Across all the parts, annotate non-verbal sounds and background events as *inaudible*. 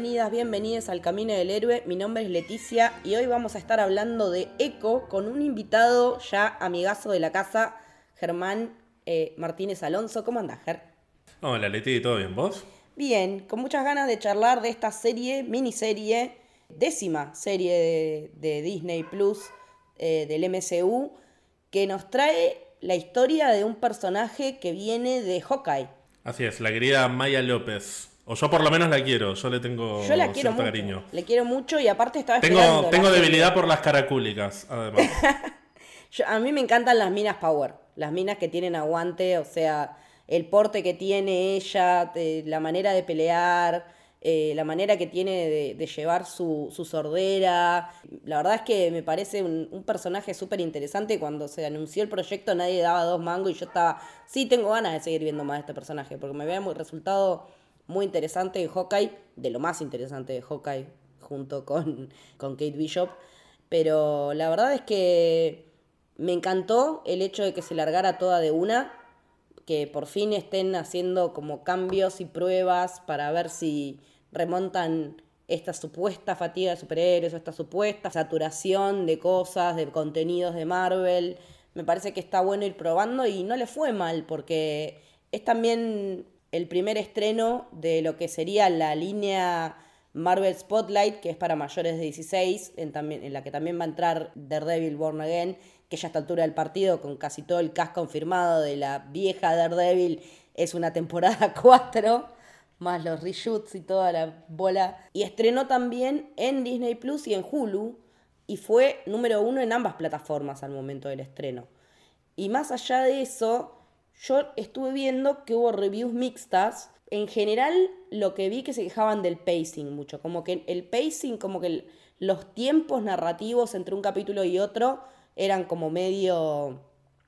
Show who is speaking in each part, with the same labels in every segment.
Speaker 1: Bienvenidas, bienvenidos al Camino del Héroe. Mi nombre es Leticia y hoy vamos a estar hablando de Eco con un invitado ya amigazo de la casa, Germán eh, Martínez Alonso. ¿Cómo andás, Ger?
Speaker 2: Hola Leti, ¿todo bien? ¿Vos?
Speaker 1: Bien, con muchas ganas de charlar de esta serie, miniserie, décima serie de, de Disney Plus eh, del MCU, que nos trae la historia de un personaje que viene de Hawkeye.
Speaker 2: Así es, la querida Maya López. O yo por lo menos la quiero, yo le tengo
Speaker 1: Yo la quiero
Speaker 2: cierto
Speaker 1: mucho.
Speaker 2: cariño.
Speaker 1: Le quiero mucho y aparte estaba esperando
Speaker 2: Tengo, tengo debilidad por las caracúlicas, además. *laughs*
Speaker 1: Yo- a mí me encantan las minas Power, las minas que tienen aguante, o sea, el porte que tiene ella, de- la manera de pelear, eh, la manera que tiene de, de llevar su, su sordera. La verdad es que me parece un, un personaje súper interesante. Cuando se anunció el proyecto nadie daba dos mangos y yo estaba, sí, tengo ganas de seguir viendo más de este personaje, porque me había muy resultado muy interesante en Hawkeye, de lo más interesante de Hawkeye, junto con, con Kate Bishop. Pero la verdad es que me encantó el hecho de que se largara toda de una, que por fin estén haciendo como cambios y pruebas para ver si remontan esta supuesta fatiga de superhéroes o esta supuesta saturación de cosas, de contenidos de Marvel. Me parece que está bueno ir probando y no le fue mal porque es también el primer estreno de lo que sería la línea Marvel Spotlight, que es para mayores de 16, en, también, en la que también va a entrar Daredevil Born Again, que ya a esta altura del partido, con casi todo el cast confirmado de la vieja Daredevil, es una temporada *laughs* 4, más los reshoots y toda la bola. Y estrenó también en Disney Plus y en Hulu, y fue número uno en ambas plataformas al momento del estreno. Y más allá de eso, yo estuve viendo que hubo reviews mixtas. En general, lo que vi que se quejaban del pacing mucho. Como que el pacing, como que los tiempos narrativos entre un capítulo y otro eran como medio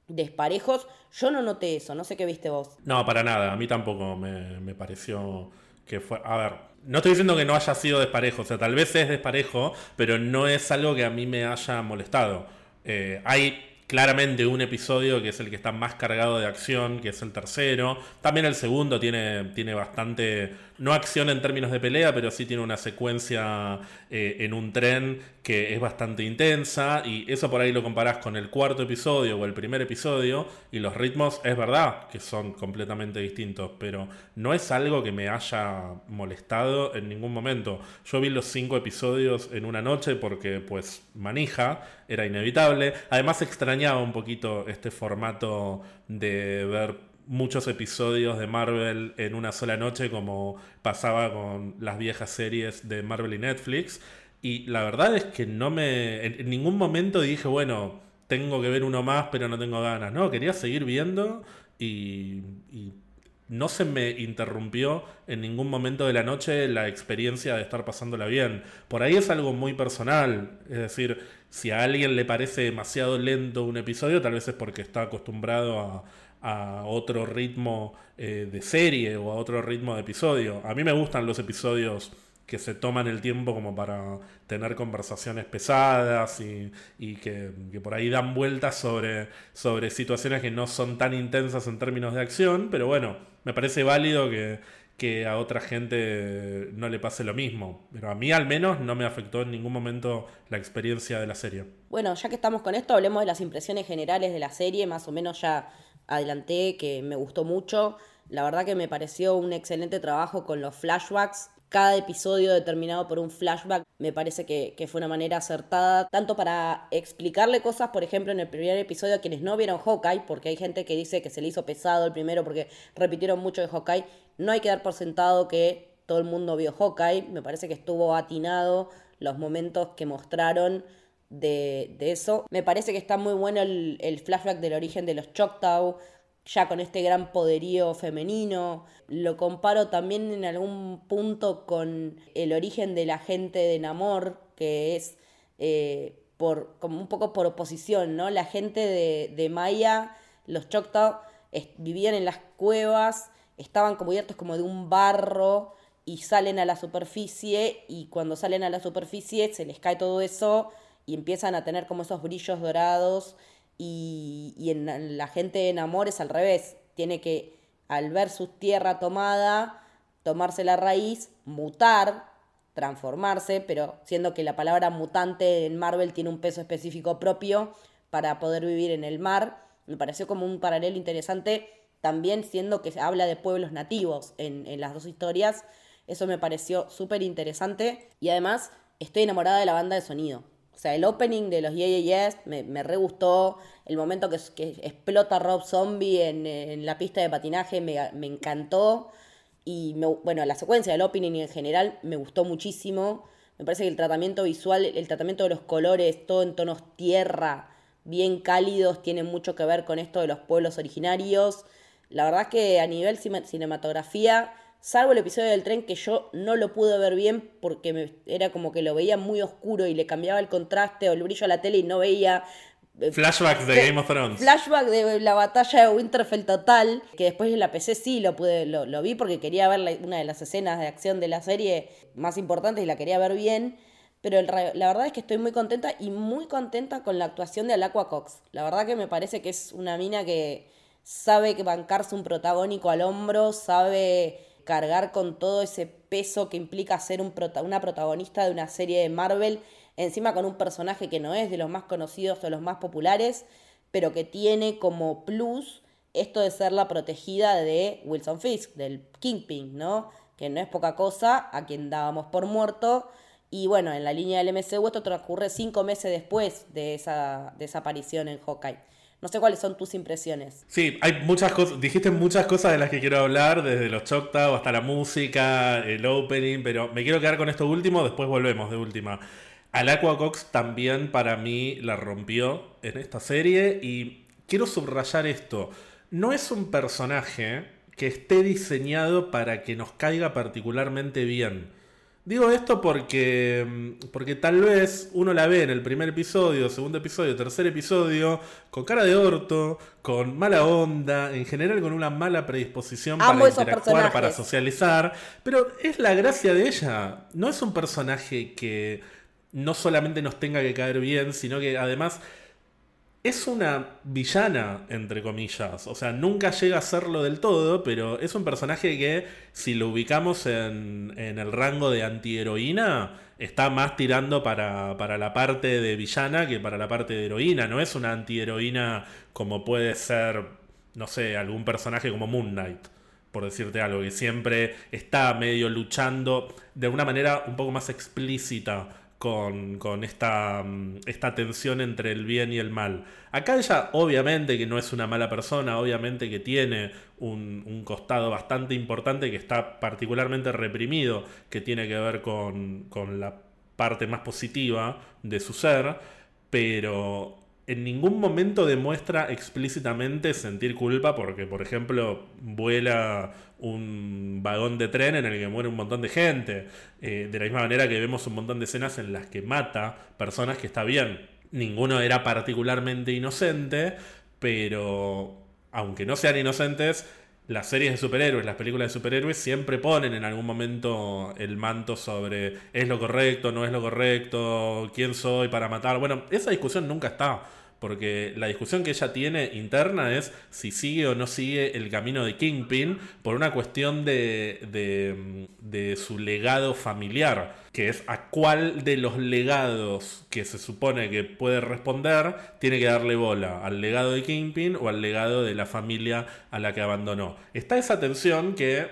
Speaker 1: desparejos. Yo no noté eso, no sé qué viste vos.
Speaker 2: No, para nada, a mí tampoco me, me pareció que fue... A ver, no estoy diciendo que no haya sido desparejo, o sea, tal vez es desparejo, pero no es algo que a mí me haya molestado. Eh, hay claramente un episodio que es el que está más cargado de acción, que es el tercero. También el segundo tiene, tiene bastante, no acción en términos de pelea, pero sí tiene una secuencia eh, en un tren que es bastante intensa. Y eso por ahí lo comparás con el cuarto episodio o el primer episodio. Y los ritmos es verdad que son completamente distintos, pero no es algo que me haya molestado en ningún momento. Yo vi los cinco episodios en una noche porque pues manija, era inevitable. Además extrañaba un poquito este formato de ver muchos episodios de Marvel en una sola noche como pasaba con las viejas series de Marvel y Netflix. Y la verdad es que no me... En, ningún momento dije, bueno, tengo que ver uno más, pero no tengo ganas. No, quería seguir viendo y, y no se me interrumpió en ningún momento de la noche la experiencia de estar pasándola bien. Por ahí es algo muy personal. Es decir, si a alguien le parece demasiado lento un episodio, tal vez es porque está acostumbrado a, a otro ritmo eh, de serie o a otro ritmo de episodio. A mí me gustan los episodios que se toman el tiempo como para tener conversaciones pesadas y, y que, que por ahí dan vueltas sobre, sobre situaciones que no son tan intensas en términos de acción, pero bueno, me parece válido que, que a otra gente no le pase lo mismo, pero a mí al menos no me afectó en ningún momento la experiencia de la serie.
Speaker 1: Bueno, ya que estamos con esto, hablemos de las impresiones generales de la serie. Más o menos ya adelanté que me gustó mucho. La verdad que me pareció un excelente trabajo con los flashbacks. Cada episodio determinado por un flashback me parece que, que fue una manera acertada, tanto para explicarle cosas, por ejemplo, en el primer episodio a quienes no vieron Hawkeye, porque hay gente que dice que se le hizo pesado el primero porque repitieron mucho de Hawkeye. No hay que dar por sentado que todo el mundo vio Hawkeye. Me parece que estuvo atinado los momentos que mostraron de, eso. Me parece que está muy bueno el, flashback del origen de los Choctaw, ya con este gran poderío femenino. Lo comparo también en algún punto con el origen de la gente de Namor, que es eh, por, como un poco por oposición, ¿no? La gente de, Maya, los Choctaw, vivían en las cuevas, estaban cubiertos como de un barro y salen a la superficie y cuando salen a la superficie se les cae todo eso y empiezan a tener como esos brillos dorados y, en la gente en amor es al revés, tiene que al ver su tierra tomada, tomarse la raíz, mutar, transformarse, pero siendo que la palabra mutante en Marvel tiene un peso específico propio para poder vivir en el mar, me pareció como un paralelo interesante, también siendo que se habla de pueblos nativos en, en las dos historias, eso me pareció súper interesante y además estoy enamorada de la banda de sonido. O sea, el opening de los Yeah Yeah Yes me, me re gustó. El momento que, que explota Rob Zombie en, en la pista de patinaje me, me encantó. Y me- bueno, la secuencia del opening en general me gustó muchísimo. Me parece que el tratamiento visual, el tratamiento de los colores, todo en tonos tierra, bien cálidos, tiene mucho que ver con esto de los pueblos originarios. La verdad que a nivel cinematografía, salvo el episodio del tren que yo no lo pude ver bien porque me- era como que lo veía muy oscuro y le cambiaba el contraste o el brillo a la tele y no veía eh,
Speaker 2: Flashbacks de Game of Thrones.
Speaker 1: Flashback de la batalla de Winterfell total, que después en la PC sí lo pude, lo, lo vi porque quería ver la- una de las escenas de acción de la serie más importantes y la quería ver bien. Pero el la verdad es que estoy muy contenta y muy contenta con la actuación de Alacua Cox. La verdad que me parece que es una mina que sabe que bancarse un protagónico al hombro, sabe cargar con todo ese peso que implica ser una protagonista de una serie de Marvel, encima con un personaje que no es de los más conocidos o los más populares, pero que tiene como plus esto de ser la protegida de Wilson Fisk, del Kingpin, ¿no? Que no es poca cosa, a quien dábamos por muerto. Y bueno, en la línea del MCU esto transcurre cinco meses después de esa, de esa aparición en Hawkeye. No sé cuáles son tus impresiones.
Speaker 2: Sí, hay muchas cosas, dijiste muchas cosas de las que quiero hablar, desde los Choctaw hasta la música, el opening, pero me quiero quedar con esto último, después volvemos de última. Al Aqua Cox también para mí la rompió en esta serie y quiero subrayar esto. No es un personaje que esté diseñado para que nos caiga particularmente bien. Digo esto porque, porque tal vez uno la ve en el primer episodio, segundo episodio, tercer episodio, con cara de orto, con mala onda, en general con una mala predisposición
Speaker 1: Amo
Speaker 2: para interactuar,
Speaker 1: personajes.
Speaker 2: para socializar. Pero es la gracia de ella. No es un personaje que no solamente nos tenga que caer bien, sino que además es una villana, entre comillas. O sea, nunca llega a serlo del todo, pero es un personaje que, si lo ubicamos en, en el rango de antiheroína, está más tirando para, para la parte de villana que para la parte de heroína. No es una antiheroína como puede ser, no sé, algún personaje como Moon Knight. Por decirte algo, que siempre está medio luchando de una manera un poco más explícita con, con esta, mm, esta tensión entre el bien y el mal. Acá ella obviamente que no es una mala persona, obviamente que tiene un, un costado bastante importante que está particularmente reprimido, que tiene que ver con, con la parte más positiva de su ser, pero en ningún momento demuestra explícitamente sentir culpa porque, por ejemplo, vuela un vagón de tren en el que muere un montón de gente. Eh, de la misma manera que vemos un montón de escenas en las que mata personas que está bien. Ninguno era particularmente inocente, pero aunque no sean inocentes, las series de superhéroes, las películas de superhéroes siempre ponen en algún momento el manto sobre es lo correcto, no es lo correcto, quién soy para matar. Bueno, esa discusión nunca está. Porque la discusión que ella tiene interna es si sigue o no sigue el camino de Kingpin por una cuestión de, de, de su legado familiar, que es a cuál de los legados que se supone que puede responder tiene que darle bola, al legado de Kingpin o al legado de la familia a la que abandonó. Está esa tensión que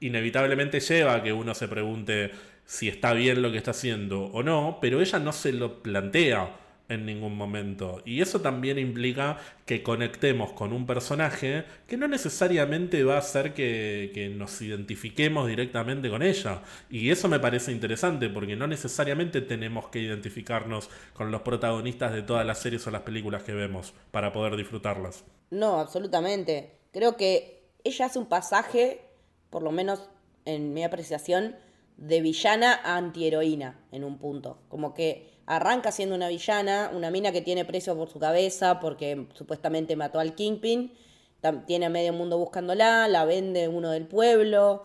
Speaker 2: inevitablemente lleva a que uno se pregunte si está bien lo que está haciendo o no, pero ella no se lo plantea en ningún momento. Y eso también implica que conectemos con un personaje que no necesariamente va a hacer que, nos identifiquemos directamente con ella. Y eso me parece interesante porque no necesariamente tenemos que identificarnos con los protagonistas de todas las series o las películas que vemos para poder disfrutarlas.
Speaker 1: No, absolutamente. Creo que ella hace un pasaje, por lo menos en mi apreciación, de villana a antiheroína en un punto. Como que arranca siendo una villana, una mina que tiene precio por su cabeza porque supuestamente mató al Kingpin, tiene a medio mundo buscándola, la vende uno del pueblo,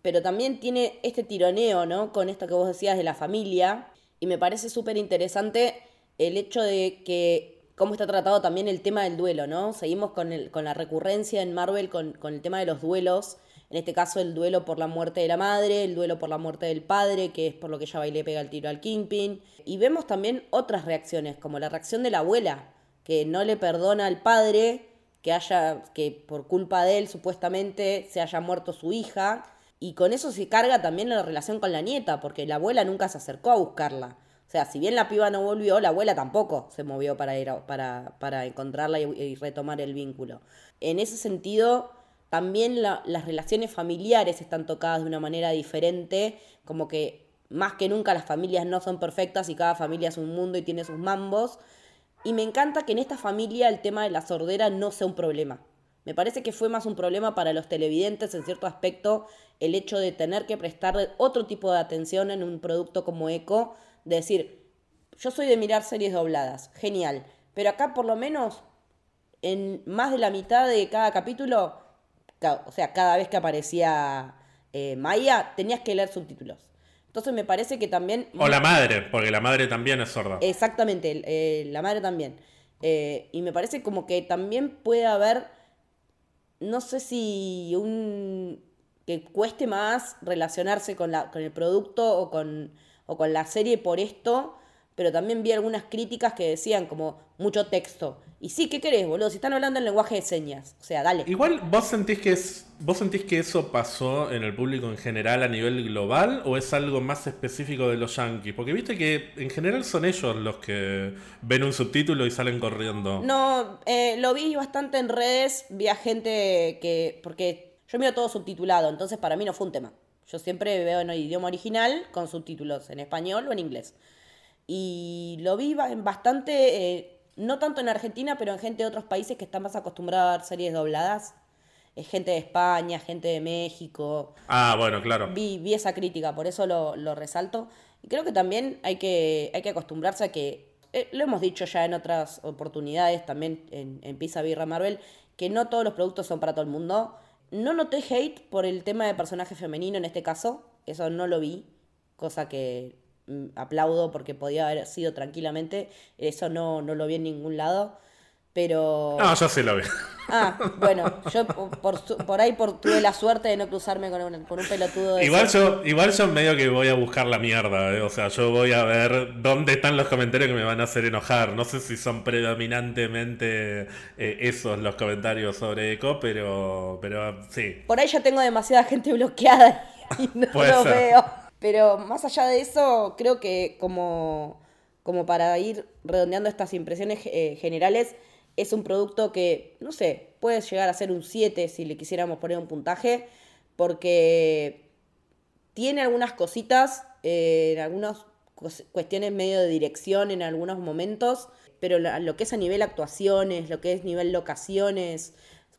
Speaker 1: pero también tiene este tironeo, ¿no? Con esto que vos decías de la familia, y me parece súper interesante el hecho de que cómo está tratado también el tema del duelo, ¿no? Seguimos con, el, con la recurrencia en Marvel con, con el tema de los duelos, en este caso el duelo por la muerte de la madre, el duelo por la muerte del padre, que es por lo que ella va y le pega el tiro al Kingpin, y vemos también otras reacciones, como la reacción de la abuela, que no le perdona al padre que haya, que por culpa de él supuestamente se haya muerto su hija, y con eso se carga también la relación con la nieta, porque la abuela nunca se acercó a buscarla. O sea, si bien la piba no volvió, la abuela tampoco se movió para ir para, para encontrarla y, y retomar el vínculo. En ese sentido, también la- las relaciones familiares están tocadas de una manera diferente, como que más que nunca las familias no son perfectas y cada familia es un mundo y tiene sus mambos. Y me encanta que en esta familia el tema de la sordera no sea un problema. Me parece que fue más un problema para los televidentes en cierto aspecto el hecho de tener que prestarle otro tipo de atención en un producto como Eco, de decir, yo soy de mirar series dobladas, genial, pero acá por lo menos en más de la mitad de cada capítulo, ca- o sea, cada vez que aparecía eh, Maya, tenías que leer subtítulos. Entonces me parece que también...
Speaker 2: O la madre, porque la madre también es sorda.
Speaker 1: Exactamente, eh, la madre también. Eh, y me parece como que también puede haber, no sé si un que cueste más relacionarse con, la, con el producto o con, o con la serie por esto, pero también vi algunas críticas que decían como mucho texto. Y sí, ¿qué querés, boludo? Si están hablando en lenguaje de señas. O sea, dale.
Speaker 2: Igual, ¿vos sentís que es. ¿Vos sentís que eso pasó en el público en general a nivel global o es algo más específico de los yankees? Porque viste que en general son ellos los que ven un subtítulo y salen corriendo.
Speaker 1: No, eh, lo vi bastante en redes, vi a gente que, porque yo miro todo subtitulado, entonces para mí no fue un tema. Yo siempre veo en el idioma original con subtítulos en español o en inglés. Y lo vi en bastante, eh, no tanto en Argentina, pero en gente de otros países que están más acostumbrados a ver series dobladas. Es gente de España, gente de México.
Speaker 2: Ah, bueno, claro.
Speaker 1: Vi, vi esa crítica, por eso lo, lo resalto. Y creo que también hay que, hay que acostumbrarse a que, eh, lo hemos dicho ya en otras oportunidades, también en, en Pizza Birra Marvel, que no todos los productos son para todo el mundo. No noté hate por el tema de personaje femenino en este caso, eso no lo vi, cosa que aplaudo porque podía haber sido tranquilamente, eso no, no lo vi en ningún lado. Pero.
Speaker 2: No, yo sí lo vi.
Speaker 1: Ah, bueno, *laughs* yo por, por ahí por, tuve la suerte de no cruzarme con un, con un pelotudo de
Speaker 2: Igual
Speaker 1: ese.
Speaker 2: yo, igual yo medio que voy a buscar la mierda, ¿eh? o sea, yo voy a ver dónde están los comentarios que me van a hacer enojar. No sé si son predominantemente eh, esos los comentarios sobre Eco, pero, pero sí.
Speaker 1: Por ahí ya tengo demasiada gente bloqueada y no lo
Speaker 2: ser.
Speaker 1: veo. Pero más allá de eso, creo que como, como para ir redondeando estas impresiones eh, generales, es un producto que, no sé, puede llegar a ser un 7 si le quisiéramos poner un puntaje, porque tiene algunas cositas, eh, en algunas cuestiones medio de dirección en algunos momentos, pero lo que es a nivel actuaciones, lo que es nivel locaciones,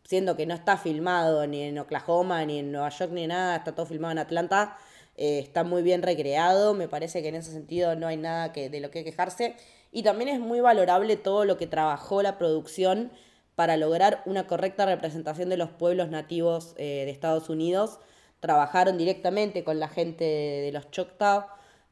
Speaker 1: siendo que no está filmado ni en Oklahoma, ni en Nueva York, ni nada, está todo filmado en Atlanta, eh, está muy bien recreado, me parece que en ese sentido no hay nada que, de lo que quejarse. Y también es muy valorable todo lo que trabajó la producción para lograr una correcta representación de los pueblos nativos eh, de Estados Unidos. Trabajaron directamente con la gente de, los Choctaw,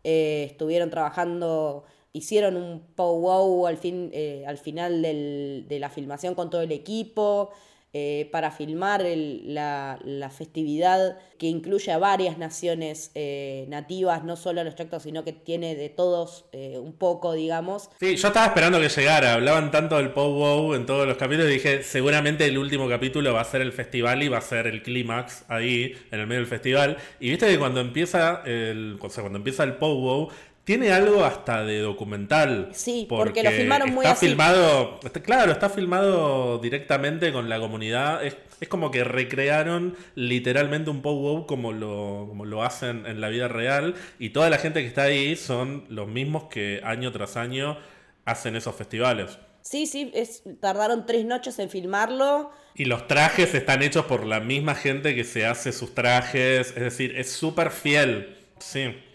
Speaker 1: eh, estuvieron trabajando, hicieron un powwow al, fin, eh, al final del- de la filmación con todo el equipo, eh, para filmar la, festividad que incluye a varias naciones eh, nativas, no solo a los Choctaw, sino que tiene de todos eh, un poco, digamos.
Speaker 2: Sí, yo estaba esperando que llegara. Hablaban tanto del Powwow en todos los capítulos y dije, seguramente el último capítulo va a ser el festival y va a ser el clímax ahí, en el medio del festival. Y viste que cuando empieza el, cuando empieza el Powwow, tiene algo hasta de documental.
Speaker 1: Sí, porque lo filmaron muy
Speaker 2: está
Speaker 1: así.
Speaker 2: filmado, está- claro, está filmado directamente con la comunidad. Es, es como que recrearon literalmente un powwow como lo, como lo hacen en la vida real. Y toda la gente que está ahí son los mismos que año tras año hacen esos festivales.
Speaker 1: Sí, sí, es, tardaron tres noches en filmarlo.
Speaker 2: Y los trajes están hechos por la misma gente que se hace sus trajes. Es decir, es súper fiel.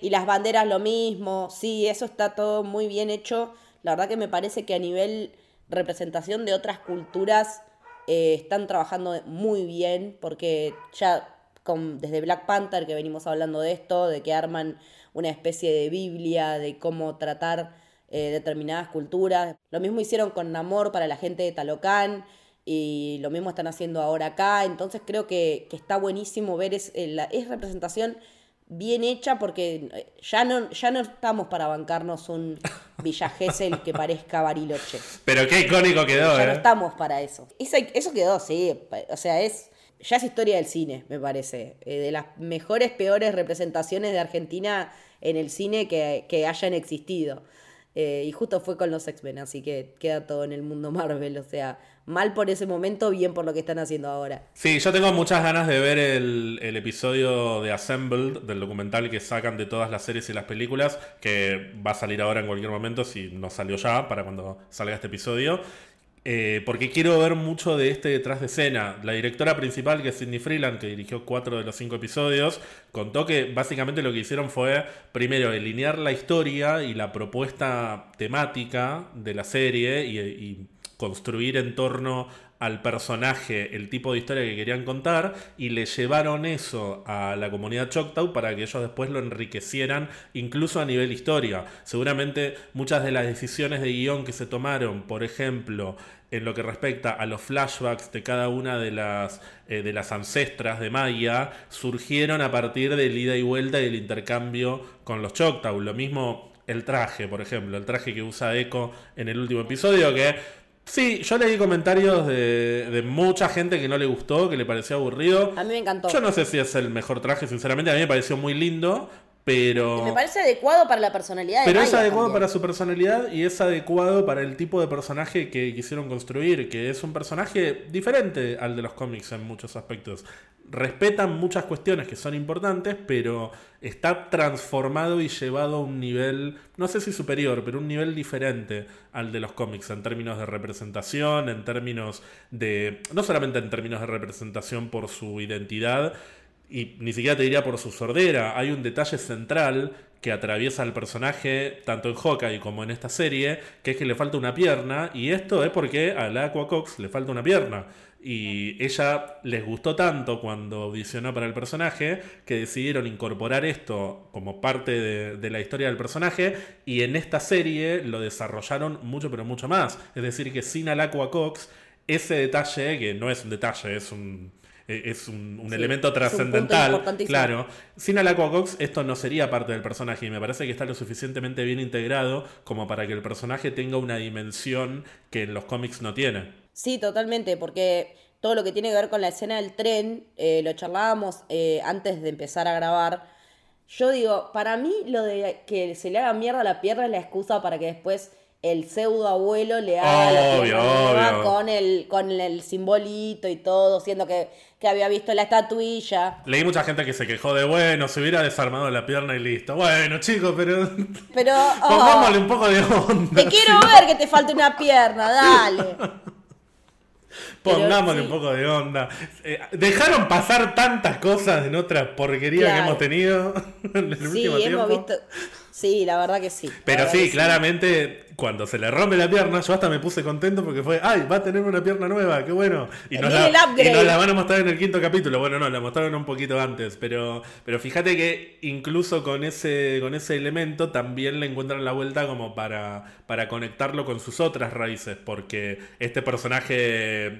Speaker 1: Y las banderas lo mismo, sí, eso está todo muy bien hecho. La verdad que me parece que a nivel representación de otras culturas eh, están trabajando muy bien, porque ya desde Black Panther que venimos hablando de esto, de que arman una especie de Biblia de cómo tratar eh, determinadas culturas. Lo mismo hicieron con Namor para la gente de Talocán y lo mismo están haciendo ahora acá. Entonces creo que, que está buenísimo ver es, eh, la, es representación bien hecha porque eh, ya no, ya no estamos para bancarnos un *laughs* Villa Gesell que parezca Bariloche.
Speaker 2: Pero qué icónico quedó,
Speaker 1: Ya no
Speaker 2: ¿eh?
Speaker 1: estamos para eso. Eso, eso quedó, sí. O sea, es ya es historia del cine, me parece. Eh, de las mejores, peores representaciones de Argentina en el cine que, que hayan existido. Eh, y justo fue con los X-Men, así que queda todo en el mundo Marvel. O sea, mal por ese momento, bien por lo que están haciendo ahora.
Speaker 2: Sí, yo tengo muchas ganas de ver el, episodio de Assembled, del documental que sacan de todas las series y las películas, que va a salir ahora en cualquier momento, si no salió ya, para cuando salga este episodio. Eh, porque quiero ver mucho de este detrás de escena. La directora principal, que es Sidney Freeland, que dirigió cuatro de los cinco episodios, contó que básicamente lo que hicieron fue, primero, delinear la historia y la propuesta temática de la serie y construir en torno al personaje el tipo de historia que querían contar y le llevaron eso a la comunidad Choctaw para que ellos después lo enriquecieran incluso a nivel historia. Seguramente muchas de las decisiones de guion que se tomaron, por ejemplo, en lo que respecta a los flashbacks de cada una de las, eh, de las ancestras de Maya, surgieron a partir del ida y vuelta y del intercambio con los Choctaw. Lo mismo el traje, por ejemplo, el traje que usa Echo en el último episodio, que sí, yo leí comentarios de, de mucha gente que no le gustó, que le pareció aburrido.
Speaker 1: A mí me encantó.
Speaker 2: Yo no sé si es el mejor traje, sinceramente, a mí me pareció muy lindo, pero...
Speaker 1: Me parece adecuado para la personalidad de
Speaker 2: Pero es adecuado
Speaker 1: también.
Speaker 2: para su personalidad y es adecuado para el tipo de personaje que quisieron construir, que es un personaje diferente al de los cómics en muchos aspectos. Respetan muchas cuestiones que son importantes, pero está transformado y llevado a un nivel, no sé si superior, pero un nivel diferente al de los cómics en términos de representación, en términos de, no solamente en términos de representación por su identidad, y ni siquiera te diría por su sordera. Hay un detalle central que atraviesa al personaje, tanto en Hawkeye como en esta serie, que es que le falta una pierna, y esto es porque a la Aqua Cox le falta una pierna. Y ella les gustó tanto cuando audicionó para el personaje que decidieron incorporar esto como parte de, de la historia del personaje y en esta serie lo desarrollaron mucho pero mucho más. Es decir, que sin al Aqua Cox, ese detalle, que no es un detalle, es un, eh, es un, un
Speaker 1: Sí,
Speaker 2: elemento trascendental, claro, sin al Aquacox esto no sería parte del personaje y me parece que está lo suficientemente bien integrado como para que el personaje tenga una dimensión que en los cómics no tiene.
Speaker 1: Sí, totalmente, porque todo lo que tiene que ver con la escena del tren, eh, lo charlábamos eh, antes de empezar a grabar. Yo digo, para mí lo de que se le haga mierda la pierna es la excusa para que después el pseudo abuelo le haga la
Speaker 2: Obvio,
Speaker 1: con el, con el simbolito y todo, siendo que, que había visto la estatuilla.
Speaker 2: Leí mucha gente que se quejó de, bueno, se hubiera desarmado la pierna y listo. Bueno, chicos, pero
Speaker 1: Pero *laughs* oh,
Speaker 2: pongámosle un poco de onda.
Speaker 1: te quiero ver que te falte una pierna, dale. *laughs*
Speaker 2: Pongámosle
Speaker 1: sí.
Speaker 2: un poco de onda. Eh, dejaron pasar tantas cosas en otra porquería que hemos tenido *laughs* en el
Speaker 1: Sí,
Speaker 2: último
Speaker 1: hemos
Speaker 2: tiempo.
Speaker 1: visto. Sí, la verdad que sí.
Speaker 2: Pero sí, claramente cuando se le rompe la pierna, yo hasta me puse contento porque fue, ay, va a tener una pierna nueva, qué bueno. Y nos, la, y nos la van a mostrar en el quinto capítulo. Bueno, no, la mostraron un poquito antes, pero, pero fíjate que incluso con ese, con ese elemento también le encuentran la vuelta como para, para conectarlo con sus otras raíces, porque este personaje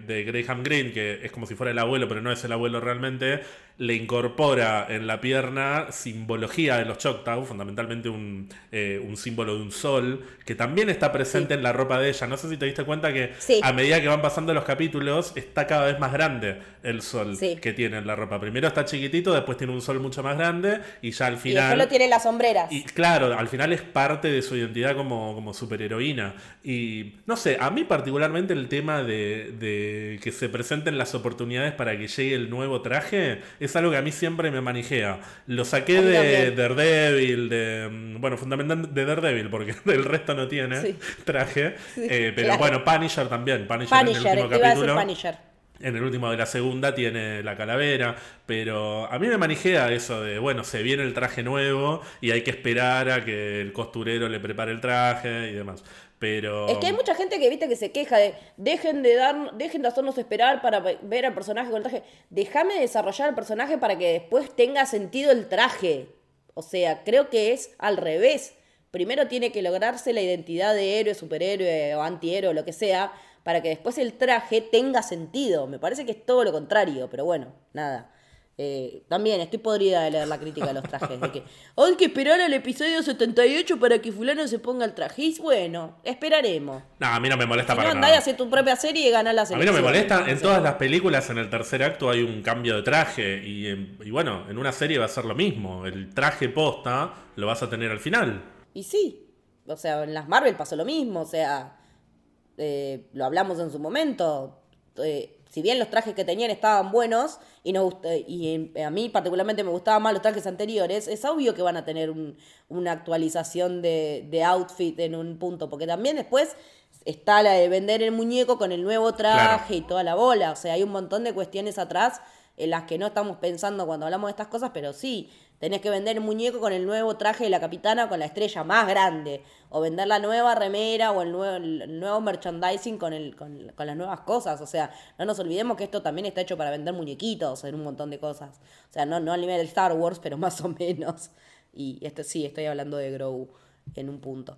Speaker 2: de Graham Greene, que es como si fuera el abuelo, pero no es el abuelo realmente, le incorpora en la pierna simbología de los Choctaw, fundamentalmente un, eh, un símbolo de un sol, que también está presente en la ropa de ella. No sé si te diste cuenta que
Speaker 1: Sí.
Speaker 2: a medida que van pasando los capítulos está cada vez más grande el sol
Speaker 1: Sí.
Speaker 2: que tiene en la ropa. Primero está chiquitito, después tiene un sol mucho más grande y ya al
Speaker 1: Y
Speaker 2: final...
Speaker 1: después lo tiene las sombreras.
Speaker 2: Y claro, al final es parte de su identidad como, como superheroína. Y no sé, a mí particularmente el tema de, de que se presenten las oportunidades para que llegue el nuevo traje es algo que a mí siempre me manijea. Lo saqué de. Daredevil, de, mm, bueno, fundamentalmente de Daredevil, porque *laughs* el resto no tiene
Speaker 1: Sí.
Speaker 2: traje.
Speaker 1: Sí,
Speaker 2: Eh, pero
Speaker 1: claro.
Speaker 2: bueno, Punisher también. Punisher, en el
Speaker 1: Punisher,
Speaker 2: último capítulo.
Speaker 1: Punisher.
Speaker 2: En el último de la segunda tiene la calavera, pero a mí me manijea eso de, bueno, se viene el traje nuevo y hay que esperar a que el costurero le prepare el traje y demás. Pero...
Speaker 1: Es que hay mucha gente que viste que se queja de dejen de dar, dejen de hacernos esperar para ve- ver al personaje con el traje. Déjame desarrollar el personaje para que después tenga sentido el traje. O sea, creo que es al revés. Primero tiene que lograrse la identidad de héroe, superhéroe o antihéroe, lo que sea, para que después el traje tenga sentido. Me parece que es todo lo contrario, pero bueno, nada. Eh, también estoy podrida de leer la crítica de los trajes. De que hay que esperar al episodio 78 para que fulano se ponga el traje. Y bueno, esperaremos.
Speaker 2: No, a mí no me molesta
Speaker 1: Si no,
Speaker 2: para
Speaker 1: andá y
Speaker 2: nada.
Speaker 1: hace tu propia serie y ganá la
Speaker 2: A mí no me molesta, en todas las películas en el tercer acto hay un cambio de traje y, y bueno, en una serie va a ser lo mismo. El traje posta lo vas a tener al final.
Speaker 1: Y sí, o sea, en las Marvel pasó lo mismo, o sea, eh, lo hablamos en su momento. eh, si bien los trajes que tenían estaban buenos y, nos eh, y en- a mí particularmente me gustaban más los trajes anteriores, es obvio que van a tener un- una actualización de, de outfit en un punto, porque también después está la de vender el muñeco con el nuevo traje
Speaker 2: Claro.
Speaker 1: y toda la bola, o sea, hay un montón de cuestiones atrás en las que no estamos pensando cuando hablamos de estas cosas, pero sí, tenés que vender el muñeco con el nuevo traje de la capitana con la estrella más grande, o vender la nueva remera o el nuevo, nuevo merchandising con, el, con, con las nuevas cosas, o sea, no nos olvidemos que esto también está hecho para vender muñequitos en un montón de cosas, o sea, no, no al nivel de Star Wars, pero *laughs* más o menos, y esto sí, estoy hablando de Grow en un punto.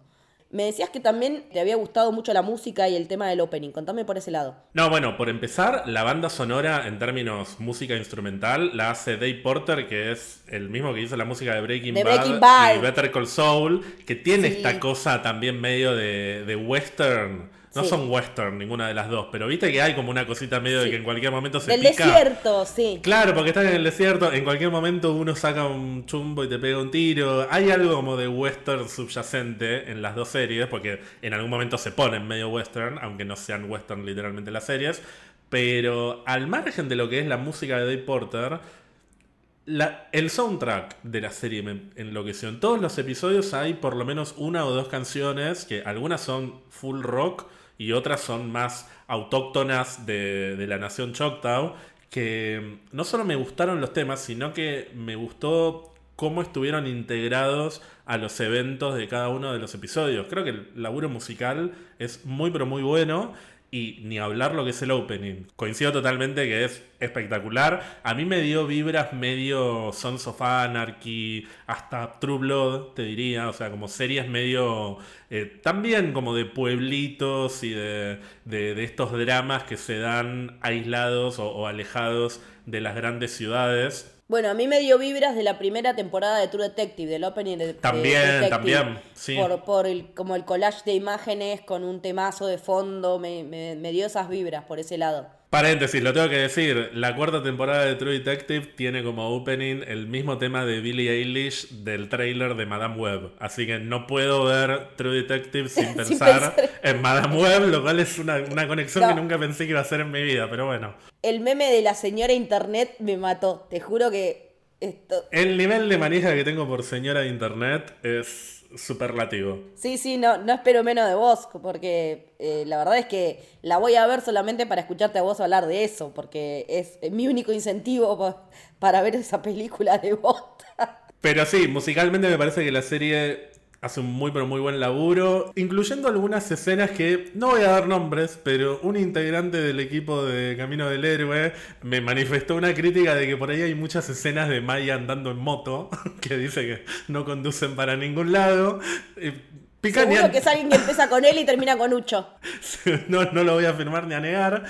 Speaker 1: Me decías que también te había gustado mucho la música y el tema del opening. Contame por ese lado.
Speaker 2: No, bueno, por empezar, la banda sonora en términos música instrumental la hace Dave Porter, que es el mismo que hizo la música de Breaking,
Speaker 1: De
Speaker 2: Bad,
Speaker 1: Breaking Bad.
Speaker 2: y Better Call Saul, que tiene
Speaker 1: Sí.
Speaker 2: esta cosa también medio de, de western. No
Speaker 1: Sí.
Speaker 2: son western ninguna de las dos, pero viste que hay como una cosita medio de que en cualquier momento se
Speaker 1: Del
Speaker 2: pica.
Speaker 1: desierto, sí.
Speaker 2: Claro, porque están en el desierto, en cualquier momento uno saca un chumbo y te pega un tiro. Hay algo como de western subyacente en las dos series, porque en algún momento se ponen medio western, aunque no sean western literalmente las series. Pero al margen de lo que es la música de Dave Porter, la- el soundtrack de la serie me enloqueció. En todos los episodios hay por lo menos una o dos canciones, que algunas son full rock y otras son más autóctonas de, de la nación Choctaw, que no solo me gustaron los temas, sino que me gustó cómo estuvieron integrados a los eventos de cada uno de los episodios. Creo que el laburo musical es muy pero muy bueno y ni hablar lo que es el opening. Coincido totalmente que es espectacular. A mí me dio vibras medio Sons of Anarchy, hasta True Blood, te diría. O sea, como series medio... eh, también como de pueblitos y de, de- estos dramas que se dan aislados o alejados de las grandes ciudades.
Speaker 1: Bueno, a mí me dio vibras de la primera temporada de True Detective, del opening de de
Speaker 2: También,
Speaker 1: Detective,
Speaker 2: también, sí.
Speaker 1: Por, por el, como el collage de imágenes con un temazo de fondo, me, me- me dio esas vibras por ese lado.
Speaker 2: Paréntesis, lo tengo que decir. La cuarta temporada de True Detective tiene como opening el mismo tema de Billie Eilish del trailer de Madame Web. Así que no puedo ver True Detective sin *laughs*
Speaker 1: Sin
Speaker 2: pensar
Speaker 1: pensar.
Speaker 2: en Madame Web, lo cual es una, una conexión
Speaker 1: No.
Speaker 2: que nunca pensé que iba a hacer en mi vida, pero bueno.
Speaker 1: El meme de la señora internet me mató. Te juro que esto.
Speaker 2: El nivel de manija que tengo por señora de internet es superlativo.
Speaker 1: Sí, sí, no, no espero menos de vos, porque eh, la verdad es que la voy a ver solamente para escucharte a vos hablar de eso, porque es mi único incentivo pa- para ver esa película de bota.
Speaker 2: Pero sí, musicalmente me parece que la serie hace un muy pero muy buen laburo, incluyendo algunas escenas que no voy a dar nombres, pero un integrante del equipo de Camino del Héroe me manifestó una crítica de que por ahí hay muchas escenas de Maya andando en moto, *laughs* que dice que no conducen para ningún lado. Eh, pica
Speaker 1: Seguro que es alguien que empieza con él y termina con Ucho. *laughs*
Speaker 2: no, no lo voy a afirmar ni a negar.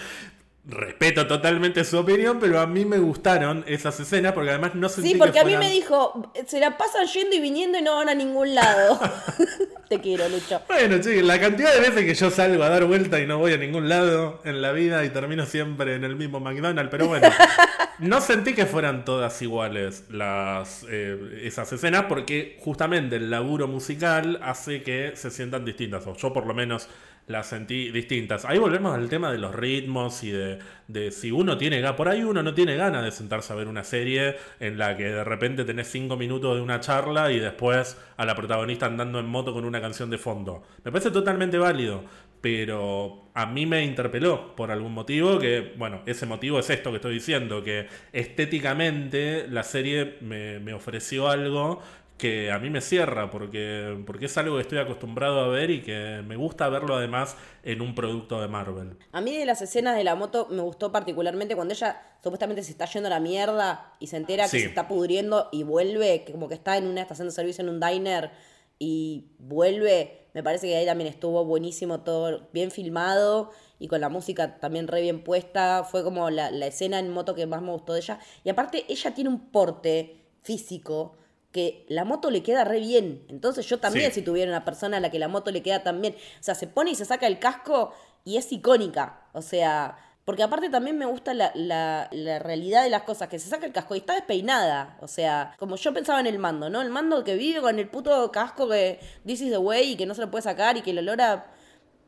Speaker 2: Respeto totalmente su opinión, pero a mí me gustaron esas escenas porque además no sentí
Speaker 1: Sí, porque
Speaker 2: que
Speaker 1: a mí me dijo, se la pasan yendo y viniendo y no van a ningún lado. *laughs* Te quiero, Lucho.
Speaker 2: Bueno, chicos, la cantidad de veces que yo salgo a dar vuelta y no voy a ningún lado en la vida y termino siempre en el mismo McDonald's, pero bueno, *laughs* no sentí que fueran todas iguales las eh, esas escenas porque justamente el laburo musical hace que se sientan distintas, o yo por lo menos las sentí distintas. Ahí volvemos al tema de los ritmos y de, de si uno tiene ganas, por ahí uno no tiene ganas de sentarse a ver una serie en la que de repente tenés cinco minutos de una charla y después a la protagonista andando en moto con una canción de fondo. Me parece totalmente válido, pero a mí me interpeló por algún motivo que, bueno, ese motivo es esto que estoy diciendo, que estéticamente la serie me, me ofreció algo que a mí me cierra porque, porque es algo que estoy acostumbrado a ver y que me gusta verlo además en un producto de Marvel.
Speaker 1: A mí de las escenas de la moto me gustó particularmente cuando ella supuestamente se está yendo a la mierda y se entera
Speaker 2: Sí.
Speaker 1: que se está pudriendo y vuelve, que como que está en una estación de servicio en un diner y vuelve. Me parece que ahí también estuvo buenísimo todo, bien filmado y con la música también re bien puesta. Fue como la, la escena en moto que más me gustó de ella. Y aparte ella tiene un porte físico que la moto le queda re bien. Entonces yo también
Speaker 2: Sí.
Speaker 1: si tuviera una persona a la que la moto le queda tan bien. O sea, se pone y se saca el casco y es icónica. O sea, porque aparte también me gusta la, la- la realidad de las cosas, que se saca el casco y está despeinada. O sea, como yo pensaba en el mando, ¿no? El mando que vive con el puto casco que this is the way y que no se lo puede sacar y que el olor a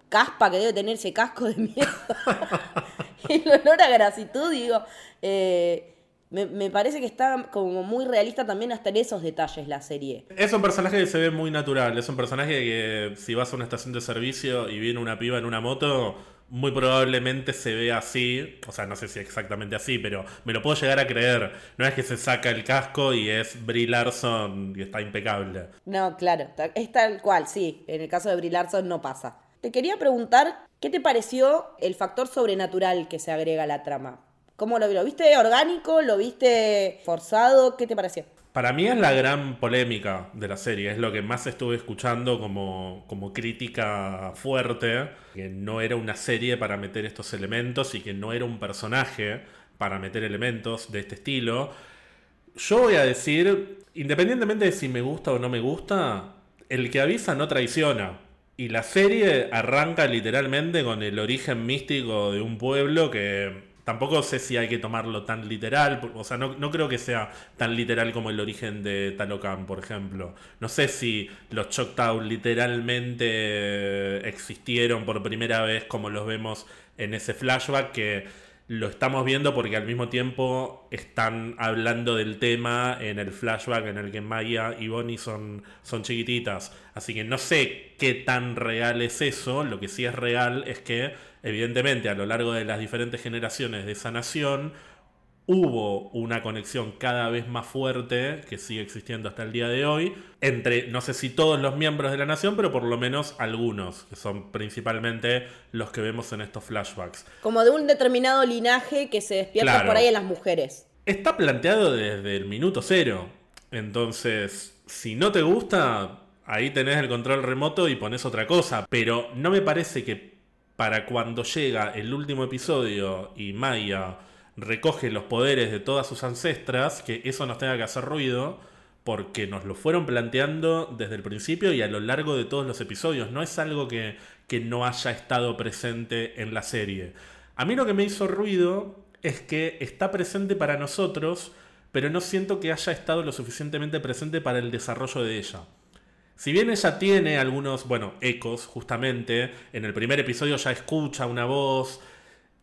Speaker 1: caspa que debe tener ese casco de mierda. *laughs* el olor a grasitud, digo. eh, me, me parece que está como muy realista también hasta en esos detalles la serie.
Speaker 2: Es un personaje que se ve muy natural, es un personaje que si vas a una estación de servicio y viene una piba en una moto, muy probablemente se ve así, o sea, no sé si exactamente así, pero me lo puedo llegar a creer. No es que se saca el casco y es Brie Larson y está impecable.
Speaker 1: No, claro, es tal cual, sí. En el caso de Brie Larson no pasa. Te quería preguntar, ¿qué te pareció el factor sobrenatural que se agrega a la trama? ¿Cómo lo, lo viste orgánico? ¿Lo viste forzado? ¿Qué te pareció?
Speaker 2: Para mí es la gran polémica de la serie, es lo que más estuve escuchando como, como crítica fuerte, que no era una serie para meter estos elementos y que no era un personaje para meter elementos de este estilo. Yo voy a decir, independientemente de si me gusta o no me gusta, el que avisa no traiciona. Y la serie arranca literalmente con el origen místico de un pueblo que tampoco sé si hay que tomarlo tan literal. O sea, no, no creo que sea tan literal como el origen de Talocan, por ejemplo. No sé si los Choctaw literalmente existieron por primera vez como los vemos en ese flashback que lo estamos viendo porque al mismo tiempo están hablando del tema en el flashback en el que Maya y Bonnie son, son chiquititas. Así que no sé qué tan real es eso. Lo que sí es real es que, evidentemente, a lo largo de las diferentes generaciones de esa nación, hubo una conexión cada vez más fuerte, que sigue existiendo hasta el día de hoy, entre, no sé si todos los miembros de la nación, pero por lo menos algunos, que son principalmente los que vemos en estos flashbacks.
Speaker 1: Como de un determinado linaje que se despierta
Speaker 2: Claro.
Speaker 1: por ahí en las mujeres.
Speaker 2: Está planteado desde el minuto cero. Entonces, si no te gusta, ahí tenés el control remoto y pones otra cosa. Pero no me parece que para cuando llega el último episodio y Maya recoge los poderes de todas sus ancestras, que eso nos tenga que hacer ruido, porque nos lo fueron planteando desde el principio y a lo largo de todos los episodios. No es algo que, que no haya estado presente en la serie. A mí lo que me hizo ruido es que está presente para nosotros, pero no siento que haya estado lo suficientemente presente para el desarrollo de ella. Si bien ella tiene algunos, bueno, ecos, justamente, en el primer episodio ya escucha una voz,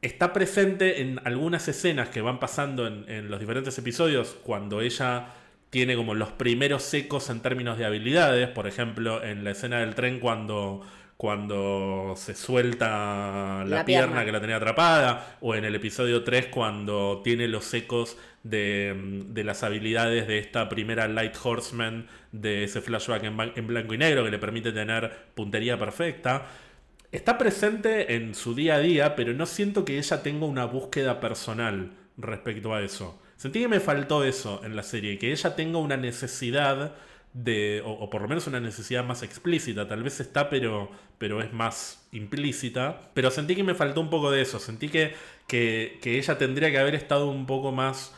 Speaker 2: está presente en algunas escenas que van pasando en, en los diferentes episodios cuando ella tiene como los primeros ecos en términos de habilidades, por ejemplo, en la escena del tren cuando, cuando se suelta la,
Speaker 1: La
Speaker 2: pierna.
Speaker 1: pierna.
Speaker 2: que la tenía atrapada, o en el episodio 3 cuando tiene los ecos de, de las habilidades de esta primera Light Horseman, de ese flashback en, en blanco y negro que le permite tener puntería perfecta. Está presente en su día a día, pero no siento que ella tenga una búsqueda personal respecto a eso. Sentí que me faltó eso en la serie, que ella tenga una necesidad de, o, por lo menos una necesidad más explícita, tal vez está pero, pero es más implícita, pero sentí que me faltó un poco de eso, sentí que, que, que ella tendría que haber estado un poco más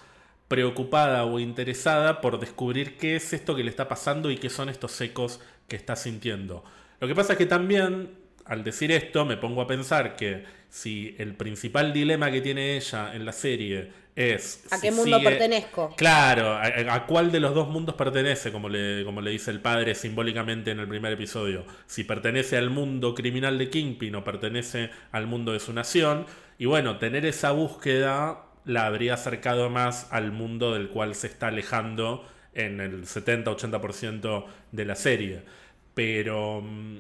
Speaker 2: preocupada o interesada por descubrir qué es esto que le está pasando y qué son estos ecos que está sintiendo. Lo que pasa es que también, al decir esto, me pongo a pensar que si el principal dilema que tiene ella en la serie es...
Speaker 1: ¿A
Speaker 2: si
Speaker 1: qué mundo
Speaker 2: sigue-
Speaker 1: pertenezco?
Speaker 2: Claro, a, a cuál de los dos mundos pertenece, como le, como le dice el padre simbólicamente en el primer episodio. Si pertenece al mundo criminal de Kingpin o pertenece al mundo de su nación. Y bueno, tener esa búsqueda la habría acercado más al mundo del cual se está alejando en el 70-80% de la serie. Pero mm,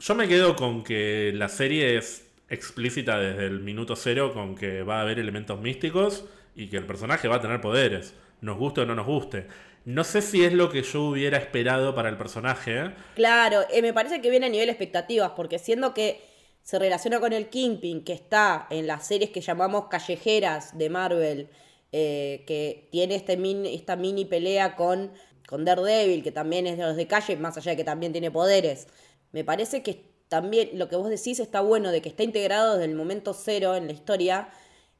Speaker 2: yo me quedo con que la serie es explícita desde el minuto cero con que va a haber elementos místicos y que el personaje va a tener poderes, nos guste o no nos guste. No sé si es lo que yo hubiera esperado para el personaje.
Speaker 1: Claro, eh, me parece que viene a nivel expectativas, porque siendo que se relaciona con el Kingpin, que está en las series que llamamos callejeras de Marvel, eh, que tiene este mini, esta mini pelea con, con Daredevil, que también es de los de calle, más allá de que también tiene poderes. Me parece que también lo que vos decís está bueno, de que está integrado desde el momento cero en la historia,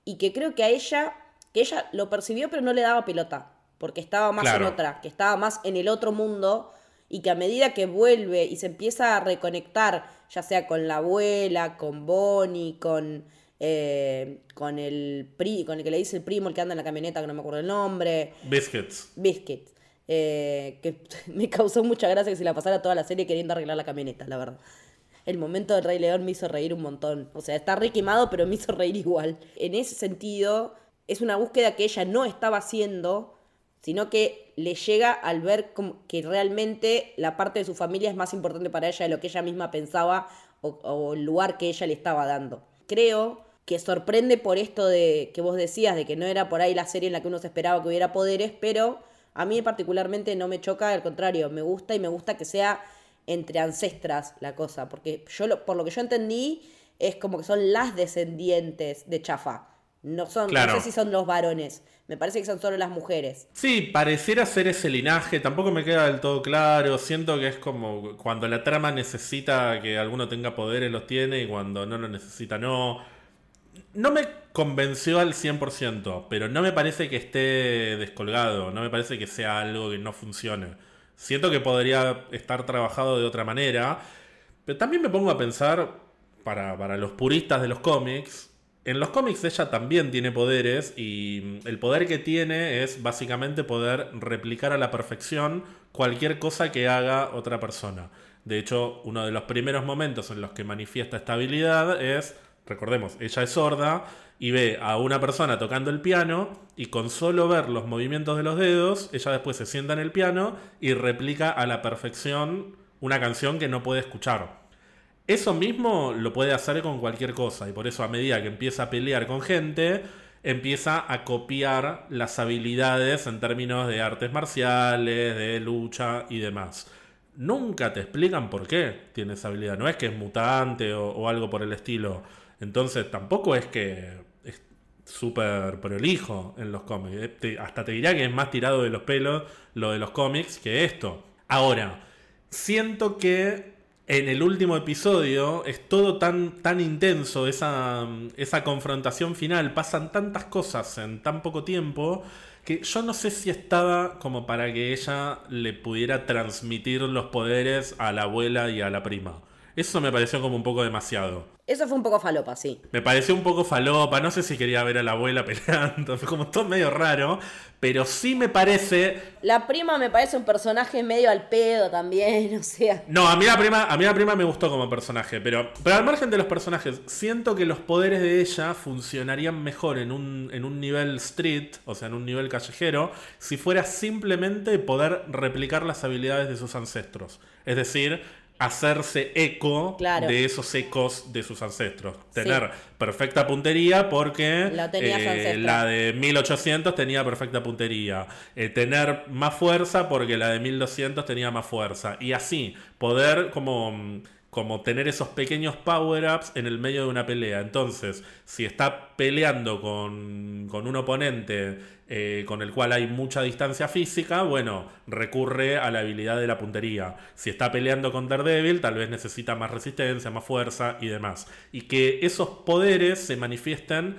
Speaker 1: y que creo que a ella, que ella lo percibió pero no le daba pelota, porque estaba más
Speaker 2: Claro.
Speaker 1: en otra, que estaba más en el otro mundo y que a medida que vuelve y se empieza a reconectar, ya sea con la abuela, con Bonnie, con, eh, con, el pri, con el que le dice el primo, el que anda en la camioneta, que no me acuerdo el nombre,
Speaker 2: Biscuits.
Speaker 1: Biscuit, eh, que *laughs* me causó mucha gracia que se la pasara toda la serie queriendo arreglar la camioneta, la verdad. El momento del Rey León me hizo reír un montón. O sea, está re quemado, pero me hizo reír igual. En ese sentido, es una búsqueda que ella no estaba haciendo, sino que le llega al ver que realmente la parte de su familia es más importante para ella de lo que ella misma pensaba o, o el lugar que ella le estaba dando. Creo que sorprende por esto de que vos decías, de que no era por ahí la serie en la que uno se esperaba que hubiera poderes, pero a mí particularmente no me choca, al contrario, me gusta y me gusta que sea entre ancestras la cosa, porque yo lo- por lo que yo entendí es como que son las descendientes de Chafa. No son,
Speaker 2: Claro.
Speaker 1: no sé si son los varones, me parece que son solo las mujeres.
Speaker 2: Sí, pareciera ser ese linaje, tampoco me queda del todo claro. Siento que es como cuando la trama necesita que alguno tenga poderes, los tiene, y cuando no lo necesita, no. No me convenció al 100%, pero no me parece que esté descolgado, no me parece que sea algo que no funcione. Siento que podría estar trabajado de otra manera, pero también me pongo a pensar, para, para los puristas de los cómics, en los cómics ella también tiene poderes y el poder que tiene es básicamente poder replicar a la perfección cualquier cosa que haga otra persona. De hecho, uno de los primeros momentos en los que manifiesta esta habilidad es, recordemos, ella es sorda y ve a una persona tocando el piano y con solo ver los movimientos de los dedos, ella después se sienta en el piano y replica a la perfección una canción que no puede escuchar. Eso mismo lo puede hacer con cualquier cosa y por eso a medida que empieza a pelear con gente, empieza a copiar las habilidades en términos de artes marciales, de lucha y demás. Nunca te explican por qué tiene esa habilidad, no es que es mutante o, o algo por el estilo. Entonces tampoco es que súper prolijo en los cómics. Eh, hasta te diría que es más tirado de los pelos lo de los cómics que esto. Ahora, siento que en el último episodio es todo tan, tan intenso, esa, esa confrontación final, pasan tantas cosas en tan poco tiempo, que yo no sé si estaba como para que ella le pudiera transmitir los poderes a la abuela y a la prima. Eso me pareció como un poco demasiado.
Speaker 1: Eso fue un poco falopa, sí.
Speaker 2: Me pareció un poco falopa, no sé si quería ver a la abuela *laughs* peleando, fue como todo medio raro, pero sí me parece
Speaker 1: La prima me parece un personaje medio al pedo también, *laughs* o sea.
Speaker 2: No, a mí la prima, a mí la prima me gustó como personaje, pero, pero al margen de los personajes, siento que los poderes de ella funcionarían mejor en un, en un nivel street, o sea, en un nivel callejero, si fuera simplemente poder replicar las habilidades de sus ancestros. Es decir, hacerse eco
Speaker 1: Claro.
Speaker 2: de esos ecos de sus ancestros. Tener perfecta puntería porque
Speaker 1: su
Speaker 2: eh, la de 1800 tenía perfecta puntería. Eh, tener más fuerza porque la de 1200 tenía más fuerza. Y así, poder como mm, como tener esos pequeños power-ups en el medio de una pelea. Entonces, si está peleando con, con un oponente eh, con el cual hay mucha distancia física, bueno, recurre a la habilidad de la puntería. Si está peleando con Daredevil, tal vez necesita más resistencia, más fuerza y demás. Y que esos poderes se manifiesten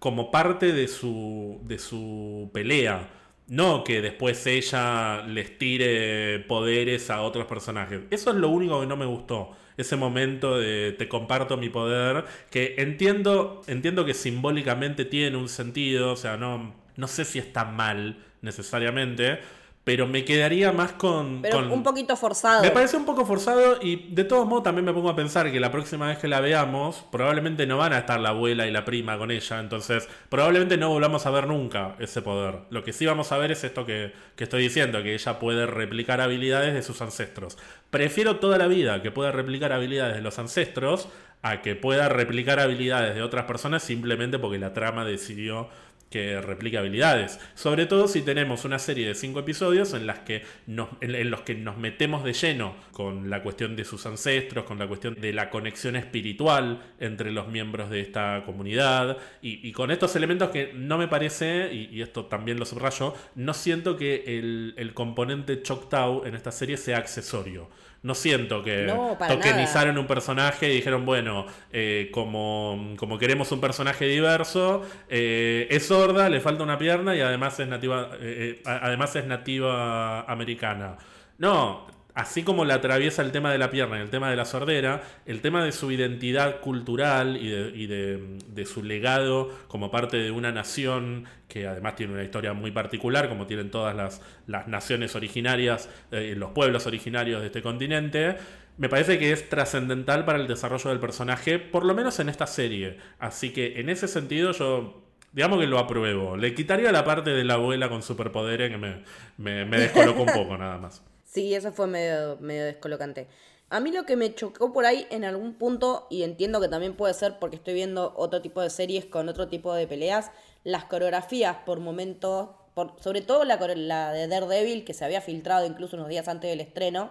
Speaker 2: como parte de su, de su pelea. No que después ella les tire poderes a otros personajes. Eso es lo único que no me gustó. Ese momento de te comparto mi poder. Que entiendo, entiendo que simbólicamente tiene un sentido. O sea, no, no sé si está mal necesariamente. Pero me quedaría más con.
Speaker 1: Pero
Speaker 2: con-
Speaker 1: un poquito forzado.
Speaker 2: me parece un poco forzado y de todos modos también me pongo a pensar que la próxima vez que la veamos probablemente no van a estar la abuela y la prima con ella, entonces probablemente no volvamos a ver nunca ese poder. Lo que sí vamos a ver es esto que, que estoy diciendo, que ella puede replicar habilidades de sus ancestros. Prefiero toda la vida que pueda replicar habilidades de los ancestros a que pueda replicar habilidades de otras personas simplemente porque la trama decidió que replique habilidades. Sobre todo si tenemos una serie de cinco episodios en, los que nos metemos de lleno con la cuestión de sus ancestros, con la cuestión de la conexión espiritual entre los miembros de esta comunidad y, con estos elementos que no me parece, y, y esto también lo subrayo, no siento que el, el componente Choctaw en esta serie sea accesorio. No siento que
Speaker 1: No,
Speaker 2: tokenizaron un personaje y dijeron, bueno, eh, como, como queremos un personaje diverso, eh, es sorda, le falta una pierna y además es nativa, eh, además es nativa americana. No, así como la atraviesa el tema de la pierna y el tema de la sordera, el tema de su identidad cultural y de, su legado como parte de una nación que además tiene una historia muy particular, como tienen todas las, las naciones originarias, eh, los pueblos originarios de este continente, me parece que es trascendental para el desarrollo del personaje, por lo menos en esta serie. Así que en ese sentido yo... Digamos que lo apruebo. Le quitaría la parte de la abuela con superpoderes que me, me, me descolocó un poco nada más. *laughs*
Speaker 1: Sí, eso fue medio, medio descolocante. A mí lo que me chocó por ahí en algún punto, y entiendo que también puede ser porque estoy viendo otro tipo de series con otro tipo de peleas, las coreografías por momentos, sobre todo la, la de Daredevil, que se había filtrado incluso unos días antes del estreno,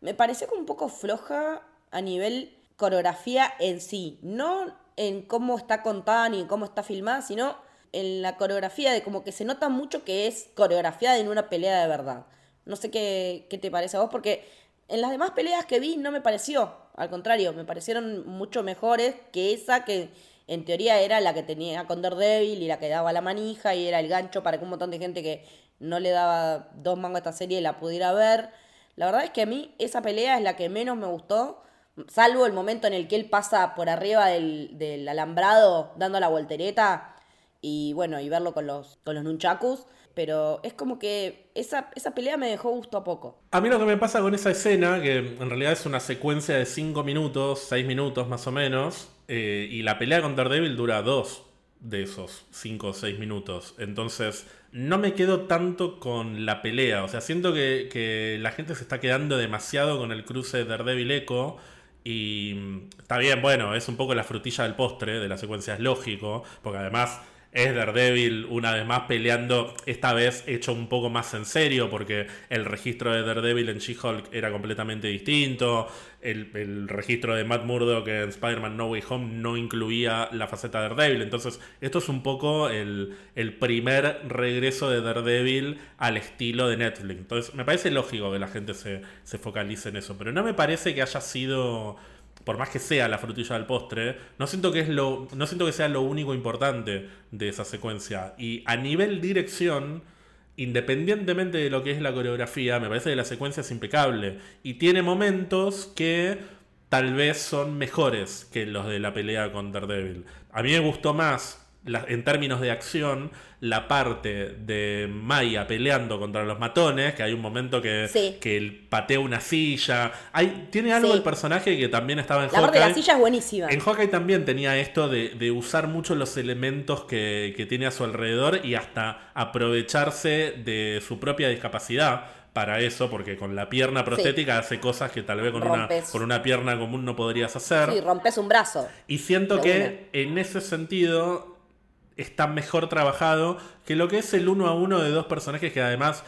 Speaker 1: me pareció un poco floja a nivel coreografía en sí. No en cómo está contada ni en cómo está filmada, sino en la coreografía de como que se nota mucho que es coreografiada en una pelea de verdad. No sé qué, qué te parece a vos, porque en las demás peleas que vi no me pareció. Al contrario, me parecieron mucho mejores que esa que en teoría era la que tenía con Daredevil y la que daba la manija y era el gancho para que un montón de gente que no le daba dos mangos a esta serie la pudiera ver. La verdad es que a mí esa pelea es la que menos me gustó, salvo el momento en el que él pasa por arriba del, del alambrado dando la voltereta y bueno, y verlo con los, con los nunchakus. Pero es como que esa, esa pelea me dejó gusto a poco.
Speaker 2: A mí lo que me pasa con esa escena, que en realidad es una secuencia de 5 minutos, 6 minutos más o menos, eh, y la pelea con Daredevil dura 2 de esos 5 o 6 minutos. Entonces, no me quedo tanto con la pelea. O sea, siento que, que la gente se está quedando demasiado con el cruce de Daredevil Echo. Y mm, está bien, bueno, es un poco la frutilla del postre de la secuencia, es lógico, porque además es Daredevil una vez más peleando, esta vez hecho un poco más en serio, porque el registro de Daredevil en She-Hulk era completamente distinto, el, el registro de Matt Murdock en Spider-Man No Way Home no incluía la faceta de Daredevil, entonces esto es un poco el, el primer regreso de Daredevil al estilo de Netflix. Entonces me parece lógico que la gente se, se focalice en eso, pero no me parece que haya sido por más que sea la frutilla del postre, no siento que es lo, no siento que sea lo único importante de esa secuencia. Y a nivel dirección, independientemente de lo que es la coreografía, me parece que la secuencia es impecable. Y tiene momentos que tal vez son mejores que los de la pelea con Daredevil. A mí me gustó más, la- en términos de acción, la parte de Maya peleando contra los matones, que hay un momento que,
Speaker 1: Sí.
Speaker 2: que él patea una silla. Hay, tiene algo
Speaker 1: Sí.
Speaker 2: el personaje que también estaba en
Speaker 1: La parte de la
Speaker 2: Hawkeye.
Speaker 1: silla es buenísima.
Speaker 2: En Hawkeye también tenía esto de, de usar mucho los elementos que, que tiene a su alrededor y hasta aprovecharse de su propia discapacidad para eso, porque con la pierna prostética hace cosas que tal vez con una, con una pierna común no podrías hacer.
Speaker 1: Sí, rompes un brazo.
Speaker 2: Y siento que en ese sentido está mejor trabajado que lo que es el uno a uno de dos personajes que además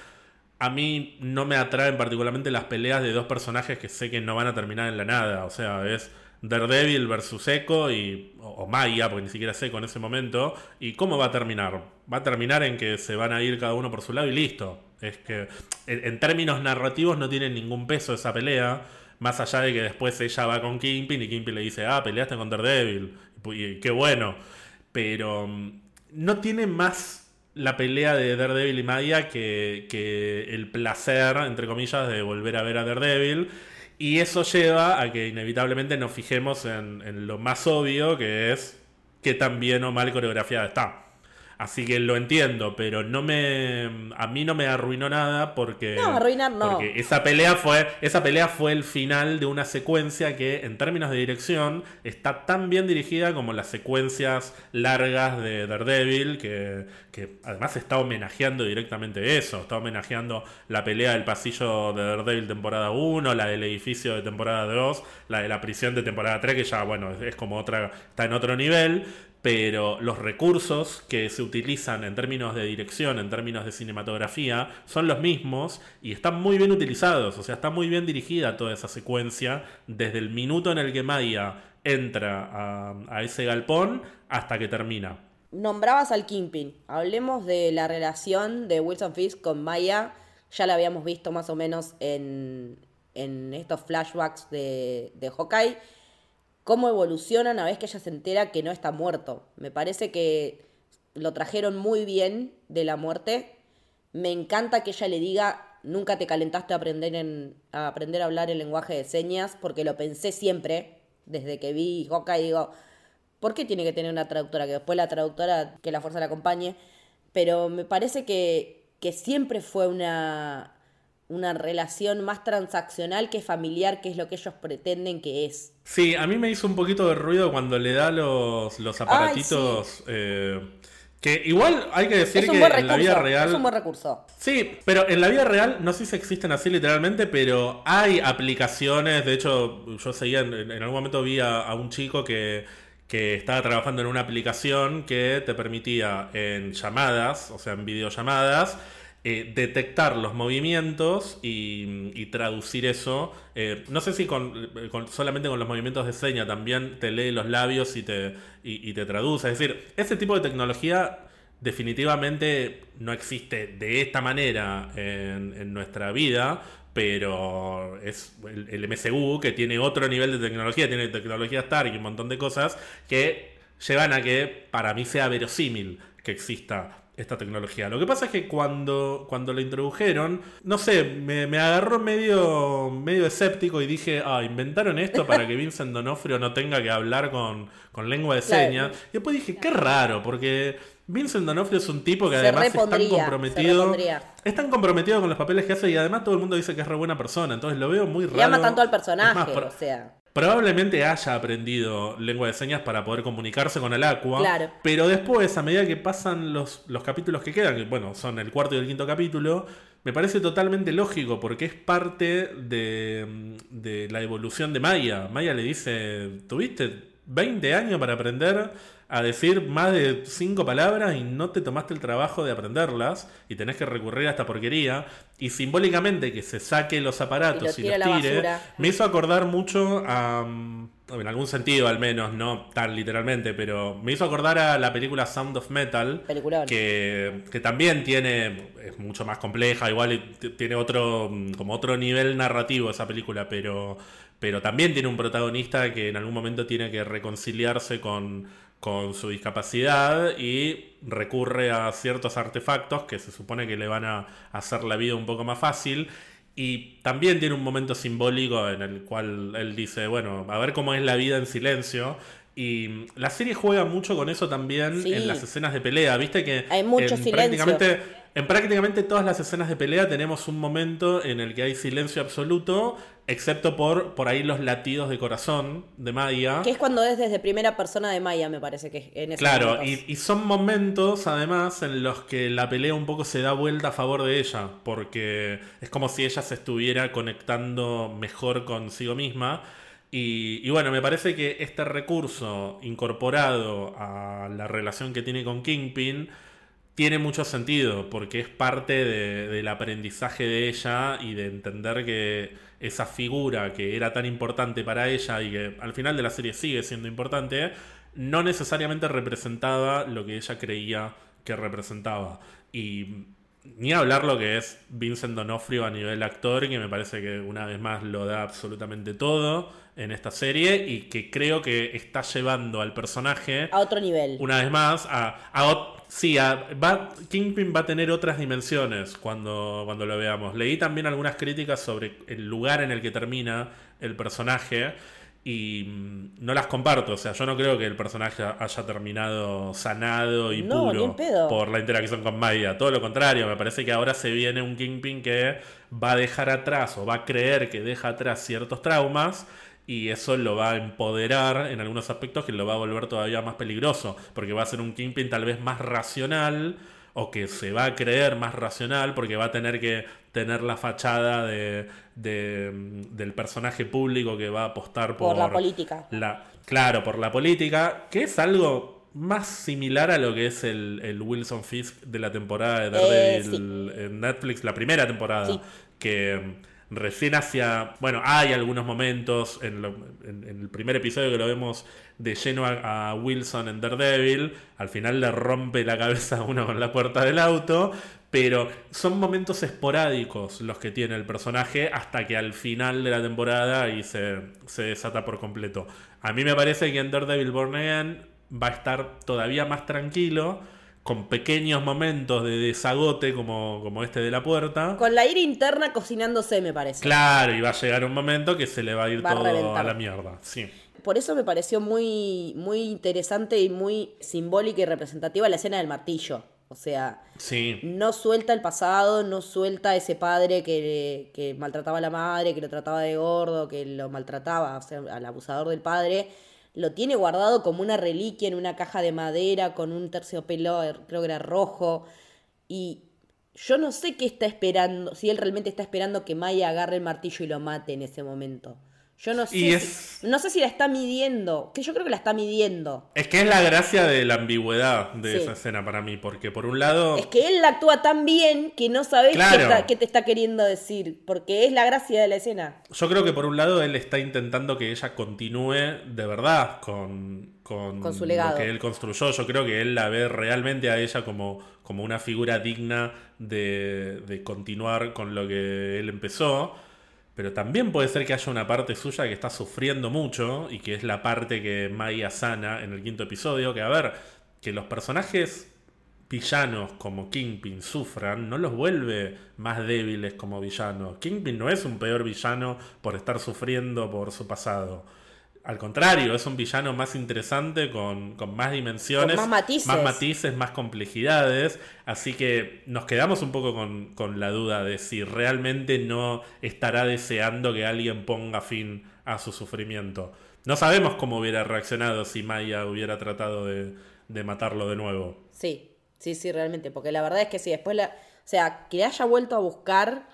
Speaker 2: a mí no me atraen particularmente las peleas de dos personajes que sé que no van a terminar en la nada. O sea, es Daredevil versus Echo y, o, Maya, porque ni siquiera Echo en ese momento. ¿Y cómo va a terminar? Va a terminar en que se van a ir cada uno por su lado y listo. Es que en, términos narrativos no tiene ningún peso esa pelea. Más allá de que después ella va con Kingpin y Kingpin le dice, ah, peleaste con Daredevil. Y, y qué bueno. Pero mm, no tiene más la pelea de Daredevil y Maya que, el placer, entre comillas, de volver a ver a Daredevil. Y eso lleva a que inevitablemente nos fijemos en, en lo más obvio, que es que tan bien o mal coreografiada está. Así que lo entiendo, pero no me a mí no me arruinó nada porque
Speaker 1: No, arruinar no.
Speaker 2: porque esa pelea fue esa pelea fue el final de una secuencia que en términos de dirección está tan bien dirigida como las secuencias largas de Daredevil que, que además está homenajeando directamente eso, está homenajeando la pelea del pasillo de Daredevil temporada 1, la del edificio de temporada 2, la de la prisión de temporada 3 que ya bueno, es, es como otra está en otro nivel, pero los recursos que se utilizan en términos de dirección, en términos de cinematografía, son los mismos y están muy bien utilizados, o sea, está muy bien dirigida toda esa secuencia desde el minuto en el que Maya entra a, ese galpón hasta que termina.
Speaker 1: Nombrabas al Kingpin. Hablemos de la relación de Wilson Fisk con Maya. Ya la habíamos visto más o menos en, en estos flashbacks de, de Hawkeye. Cómo evoluciona una vez que ella se entera que no está muerto. Me parece que lo trajeron muy bien de la muerte. Me encanta que ella le diga, nunca te calentaste a aprender, en, a aprender a hablar el lenguaje de señas, porque lo pensé siempre, desde que vi Hawkeye, digo, ¿por qué tiene que tener una traductora? Que después la traductora, que la fuerza la acompañe. Pero me parece que, que siempre fue una, una relación más transaccional que familiar, que es lo que ellos pretenden que es.
Speaker 2: Sí, a mí me hizo un poquito de ruido cuando le da los, los aparatitos. eh, que igual hay que decir que en la vida real.
Speaker 1: Es un buen recurso.
Speaker 2: Sí, pero en la vida real, no sé si existen así literalmente, pero hay aplicaciones. De hecho, yo seguía, en, en algún momento vi a, a un chico que, que estaba trabajando en una aplicación que te permitía en llamadas, o sea, en videollamadas, eh, detectar los movimientos y, traducir eso. Eh, no sé si con, con- solamente con los movimientos de seña también te lee los labios y te, traduce. Es decir, ese tipo de tecnología definitivamente no existe de esta manera en, en nuestra vida, pero es el, el MCU que tiene otro nivel de tecnología, tiene tecnología Stark y un montón de cosas que llevan a que para mí sea verosímil que exista esta tecnología. Lo que pasa es que cuando, cuando lo introdujeron, no sé, me, me agarró medio, medio escéptico y dije, ah, inventaron esto para que Vincent Donofrio no tenga que hablar con, con lengua de
Speaker 1: Claro.
Speaker 2: señas. Y después dije, qué raro, porque Vincent D'Onofrio es un tipo que
Speaker 1: Se
Speaker 2: además es tan comprometido. Es tan comprometido con los papeles que hace y además todo el mundo dice que es re buena persona. Entonces lo veo muy raro.
Speaker 1: Y ama tanto al
Speaker 2: más,
Speaker 1: personaje, o sea.
Speaker 2: Probablemente haya aprendido lengua de señas para poder comunicarse con el Aqua.
Speaker 1: Claro.
Speaker 2: Pero después, a medida que pasan los, los capítulos que quedan, que bueno, son el cuarto y el quinto capítulo, me parece totalmente lógico porque es parte de, de la evolución de Maya. Maya le dice, tuviste 20 años para aprender a decir más de 5 palabras y no te tomaste el trabajo de aprenderlas y tenés que recurrir a esta porquería. Y simbólicamente que se saque los aparatos y, los tire, me hizo acordar mucho a. mm, En algún sentido, al menos, no tan literalmente, pero me hizo acordar a la película Sound of Metal.
Speaker 1: Peliculón.
Speaker 2: Que, que también tiene. Es mucho más compleja, igual tiene otro. mm, como otro nivel narrativo esa película, pero. Pero también tiene un protagonista que en algún momento tiene que reconciliarse con, con su discapacidad y recurre a ciertos artefactos que se supone que le van a hacer la vida un poco más fácil. Y también tiene un momento simbólico en el cual él dice, bueno, a ver cómo es la vida en silencio. Y la serie juega mucho con eso también
Speaker 1: Sí.
Speaker 2: en las escenas de pelea. Viste que
Speaker 1: Hay mucho
Speaker 2: en
Speaker 1: silencio.
Speaker 2: prácticamente, en prácticamente todas las escenas de pelea tenemos un momento en el que hay silencio absoluto, excepto por por ahí los latidos de corazón de Maya.
Speaker 1: Que es cuando es desde primera persona de Maya, me parece que es en esos
Speaker 2: Claro, y, y son momentos además en los que la pelea un poco se da vuelta a favor de ella, porque es como si ella se estuviera conectando mejor consigo misma. Y, y bueno, me parece que este recurso incorporado a la relación que tiene con Kingpin tiene mucho sentido porque es parte de- del aprendizaje de ella y de entender que esa figura que era tan importante para ella y que al final de la serie sigue siendo importante, no necesariamente representaba lo que ella creía que representaba. Y ni hablar lo que es Vincent Donofrio a nivel actor, que me parece que una vez más lo da absolutamente todo en esta serie y que creo que está llevando al personaje
Speaker 1: A otro nivel.
Speaker 2: una vez más, a, a sí, a- va, Kingpin va a tener otras dimensiones cuando, cuando lo veamos. Leí también algunas críticas sobre el lugar en el que termina el personaje y mm, no las comparto. O sea, yo no creo que el personaje haya terminado sanado y
Speaker 1: No,
Speaker 2: puro por la interacción con Maya. Todo lo contrario, me parece que ahora se viene un Kingpin que va a dejar atrás o va a creer que deja atrás ciertos traumas y eso lo va a empoderar en algunos aspectos que lo va a volver todavía más peligroso, porque va a ser un Kingpin tal vez más racional o que se va a creer más racional porque va a tener que tener la fachada de, de, mm, del personaje público que va a apostar por,
Speaker 1: Por la política.
Speaker 2: la- claro, por la política, que es algo más similar a lo que es el, el Wilson Fisk de la temporada de Daredevil
Speaker 1: Eh,
Speaker 2: en Netflix, la primera temporada,
Speaker 1: Sí.
Speaker 2: que recién hacia, bueno, hay algunos momentos en, lo- en- el primer episodio que lo vemos de lleno a, a Wilson en Daredevil, al final le rompe la cabeza a uno con la puerta del auto, pero son momentos esporádicos los que tiene el personaje hasta que al final de la temporada y se, se desata por completo. A mí me parece que en Daredevil Born Again va a estar todavía más tranquilo, con pequeños momentos de desagote como, como este de la puerta.
Speaker 1: Con la ira interna cocinándose, me parece.
Speaker 2: Claro, y va a llegar un momento que se le va a ir
Speaker 1: Va
Speaker 2: todo
Speaker 1: reventar.
Speaker 2: a la mierda. Sí.
Speaker 1: Por eso me pareció muy, muy interesante y muy simbólica y representativa la escena del martillo. O sea,
Speaker 2: Sí.
Speaker 1: no suelta el pasado, no suelta ese padre que, que maltrataba a la madre, que lo trataba de gordo, que lo maltrataba, o sea, al abusador del padre. Lo tiene guardado como una reliquia en una caja de madera con un terciopelo, creo que era rojo. Y yo no sé qué está esperando, si él realmente está esperando que Maya agarre el martillo y lo mate en ese momento. Yo no sé,
Speaker 2: Y
Speaker 1: si- no sé si la está midiendo, que yo creo que la está midiendo.
Speaker 2: Es que es la gracia de la ambigüedad de
Speaker 1: Sí.
Speaker 2: esa escena para mí, porque por un lado...
Speaker 1: Es que él actúa tan bien que no sabes
Speaker 2: Claro.
Speaker 1: qué, está- qué te está queriendo decir, porque es la gracia de la escena.
Speaker 2: Yo creo que por un lado él está intentando que ella continúe de verdad con, con,
Speaker 1: Con su legado.
Speaker 2: lo que él construyó. Yo creo que él la ve realmente a ella como, como una figura digna de, de continuar con lo que él empezó. Pero también puede ser que haya una parte suya que está sufriendo mucho y que es la parte que Maya sana en el quinto episodio. Que a ver, que los personajes villanos como Kingpin sufran, no los vuelve más débiles como villanos. Kingpin no es un peor villano por estar sufriendo por su pasado. Al contrario, es un villano más interesante, con, con más dimensiones,
Speaker 1: Con más matices.
Speaker 2: más matices, más complejidades. Así que nos quedamos un poco con, con la duda de si realmente no estará deseando que alguien ponga fin a su sufrimiento. No sabemos cómo hubiera reaccionado si Maya hubiera tratado de, de matarlo de nuevo.
Speaker 1: Sí, sí, sí, realmente, porque la verdad es que sí, después la... O sea, que haya vuelto a buscar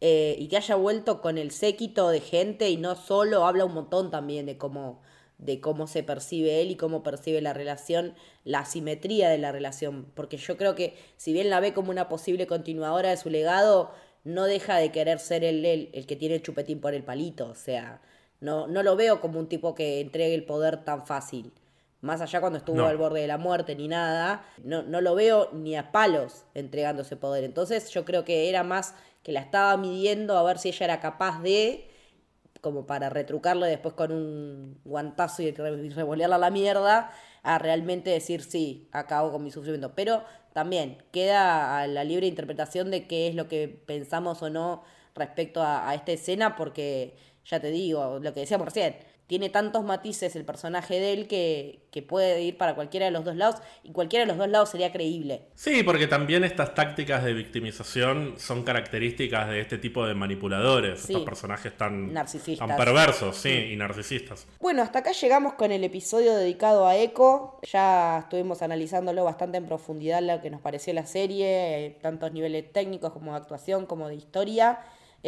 Speaker 1: eh, y que haya vuelto con el séquito de gente y no solo, habla un montón también de cómo, de cómo se percibe él y cómo percibe la relación, la asimetría de la relación, porque yo creo que si bien la ve como una posible continuadora de su legado, no deja de querer ser él, él el que tiene el chupetín por el palito, o sea, no, no lo veo como un tipo que entregue el poder tan fácil. Más allá cuando estuvo
Speaker 2: No.
Speaker 1: al borde de la muerte ni nada, no, no lo veo ni a palos entregando ese poder. Entonces yo creo que era más que la estaba midiendo a ver si ella era capaz de, como para retrucarlo después con un guantazo y re- y revolearla a la mierda, a realmente decir sí, acabo con mi sufrimiento. Pero también queda a la libre interpretación de qué es lo que pensamos o no respecto a, a esta escena, porque ya te digo, lo que decíamos recién, tiene tantos matices el personaje de él que, que puede ir para cualquiera de los dos lados y cualquiera de los dos lados sería creíble.
Speaker 2: Sí, porque también estas tácticas de victimización son características de este tipo de manipuladores,
Speaker 1: Sí.
Speaker 2: estos personajes tan,
Speaker 1: Narcisistas.
Speaker 2: tan perversos, sí, y narcisistas.
Speaker 1: Bueno, hasta acá llegamos con el episodio dedicado a Echo. Ya estuvimos analizándolo bastante en profundidad lo que nos pareció la serie, eh, tantos niveles técnicos como de actuación como de historia.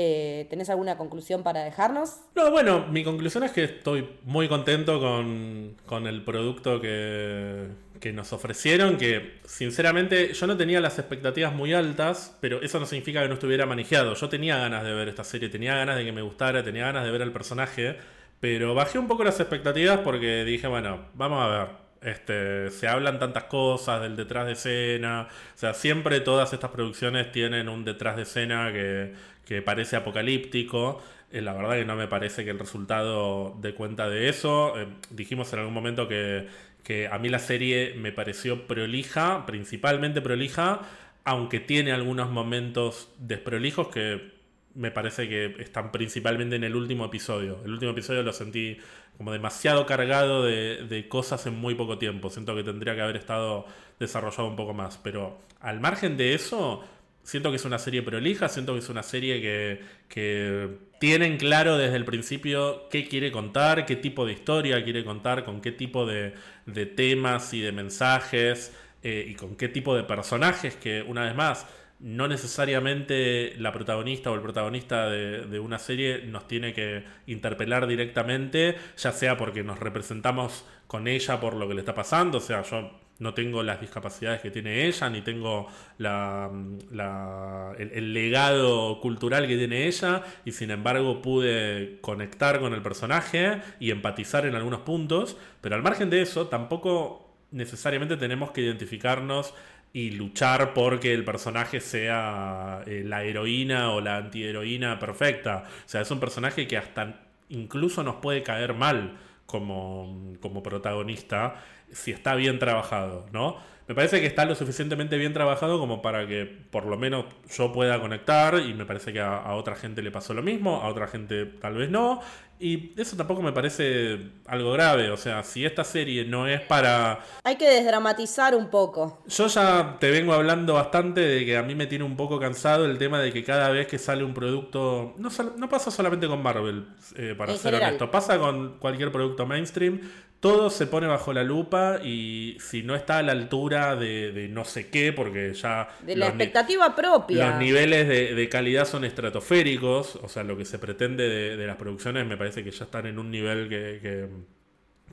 Speaker 1: Eh, ¿Tenés alguna conclusión para dejarnos?
Speaker 2: No, bueno, mi conclusión es que estoy muy contento con, con el producto que, que nos ofrecieron, que sinceramente yo no tenía las expectativas muy altas, pero eso no significa que no estuviera manejado. Yo tenía ganas de ver esta serie, tenía ganas de que me gustara, tenía ganas de ver al personaje, pero bajé un poco las expectativas porque dije, bueno, vamos a ver. Este, se hablan tantas cosas del detrás de escena, o sea, siempre todas estas producciones tienen un detrás de escena que, que parece apocalíptico. Eh, la verdad que no me parece que el resultado dé cuenta de eso. Eh, dijimos en algún momento que, que a mí la serie me pareció prolija, principalmente prolija, aunque tiene algunos momentos desprolijos que me parece que están principalmente en el último episodio. El último episodio lo sentí como demasiado cargado de, de cosas en muy poco tiempo. Siento que tendría que haber estado desarrollado un poco más. Pero al margen de eso, siento que es una serie prolija, siento que es una serie que, que tienen claro desde el principio qué quiere contar, qué tipo de historia quiere contar, con qué tipo de, de temas y de mensajes eh, y con qué tipo de personajes que, una vez más, no necesariamente la protagonista o el protagonista de, de una serie nos tiene que interpelar directamente, ya sea porque nos representamos con ella por lo que le está pasando, o sea, yo no tengo las discapacidades que tiene ella, ni tengo la, la- el, legado cultural que tiene ella, y sin embargo pude conectar con el personaje y empatizar en algunos puntos, pero al margen de eso, tampoco necesariamente tenemos que identificarnos y luchar porque el personaje sea eh, la heroína o la antiheroína perfecta. O sea, es un personaje que hasta incluso nos puede caer mal como, como protagonista si está bien trabajado, ¿no? Me parece que está lo suficientemente bien trabajado como para que por lo menos yo pueda conectar y me parece que a, a otra gente le pasó lo mismo, a otra gente tal vez no. Y eso tampoco me parece algo grave, o sea, si esta serie no es para
Speaker 1: Hay que desdramatizar un poco.
Speaker 2: yo ya te vengo hablando bastante de que a mí me tiene un poco cansado el tema de que cada vez que sale un producto, no, pasa solamente con Marvel, eh, para
Speaker 1: En
Speaker 2: ser
Speaker 1: general.
Speaker 2: honesto, pasa con cualquier producto mainstream, todo se pone bajo la lupa y si no está a la altura de, de no sé qué, porque ya...
Speaker 1: De la expectativa propia.
Speaker 2: los niveles de, de calidad son estratosféricos, o sea, lo que se pretende de, de las producciones me parece que ya están en un nivel que, que,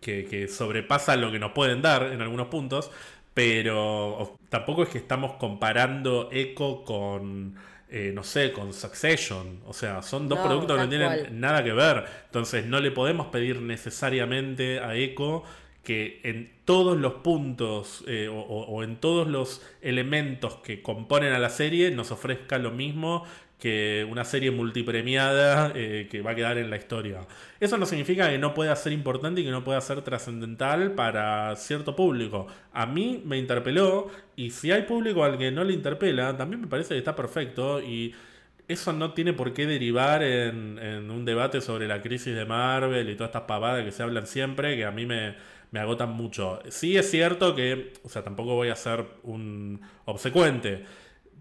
Speaker 2: que- que sobrepasa lo que nos pueden dar en algunos puntos, pero tampoco es que estamos comparando Echo con, eh, no sé, con Succession, o sea, son dos
Speaker 1: No,
Speaker 2: productos que no tienen
Speaker 1: cual.
Speaker 2: nada que ver, entonces no le podemos pedir necesariamente a Echo que en todos los puntos eh, o en todos los elementos que componen a la serie nos ofrezca lo mismo que una serie multipremiada eh, que va a quedar en la historia. Eso no significa que no pueda ser importante y que no pueda ser trascendental para cierto público. A mí me interpeló y si hay público al que no le interpela, también me parece que está perfecto y eso no tiene por qué derivar en, en un debate sobre la crisis de Marvel y todas estas pavadas que se hablan siempre, que a mí me, me agotan mucho. Sí es cierto que, o sea, tampoco voy a ser un obsecuente.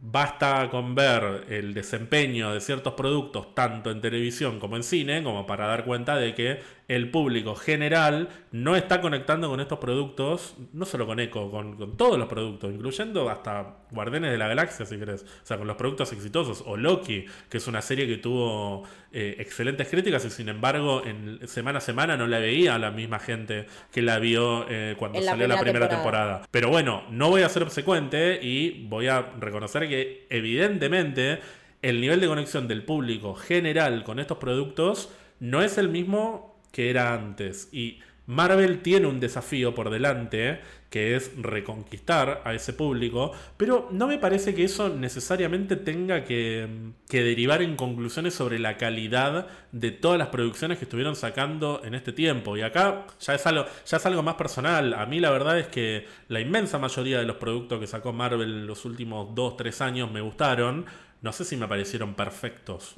Speaker 2: Basta con ver el desempeño de ciertos productos, tanto en televisión como en cine, como para dar cuenta de que el público general no está conectando con estos productos, no solo con Echo, con, con todos los productos, incluyendo hasta Guardianes de la Galaxia, si querés. O sea, con los productos exitosos. O Loki, que es una serie que tuvo eh, excelentes críticas y sin embargo, en semana a semana no la veía la misma gente que la vio eh, cuando
Speaker 1: la
Speaker 2: salió la
Speaker 1: primera
Speaker 2: primera
Speaker 1: temporada.
Speaker 2: temporada. Pero bueno, no voy a ser obsecuente y voy a reconocer que evidentemente el nivel de conexión del público general con estos productos no es el mismo que era antes. Y Marvel tiene un desafío por delante que es reconquistar a ese público, pero no me parece que eso necesariamente tenga que, que derivar en conclusiones sobre la calidad de todas las producciones que estuvieron sacando en este tiempo. Y acá ya es algo, ya es algo más personal. A mí la verdad es que la inmensa mayoría de los productos que sacó Marvel en los últimos 2-3 años me gustaron. No sé si me parecieron perfectos.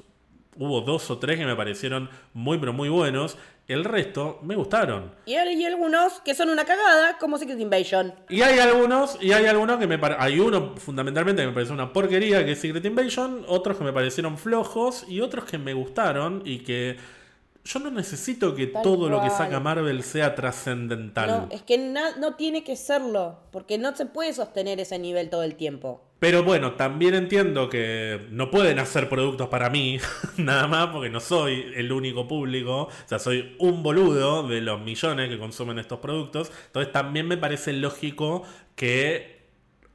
Speaker 2: Hubo dos o tres que me parecieron muy pero muy buenos. El resto me gustaron.
Speaker 1: Y hay algunos que son una cagada, como Secret Invasion.
Speaker 2: Y hay algunos, y hay algunos que me pare- hay uno fundamentalmente que me pareció una porquería, que es Secret Invasion, otros que me parecieron flojos y otros que me gustaron y que yo no necesito que
Speaker 1: Tal
Speaker 2: todo lo que saca Marvel sea trascendental.
Speaker 1: No, es que no tiene que serlo, porque no se puede sostener ese nivel todo el tiempo.
Speaker 2: Pero bueno, también entiendo que no pueden hacer productos para mí, *laughs* nada más, porque no soy el único público. O sea, soy un boludo de los millones que consumen estos productos. Entonces también me parece lógico que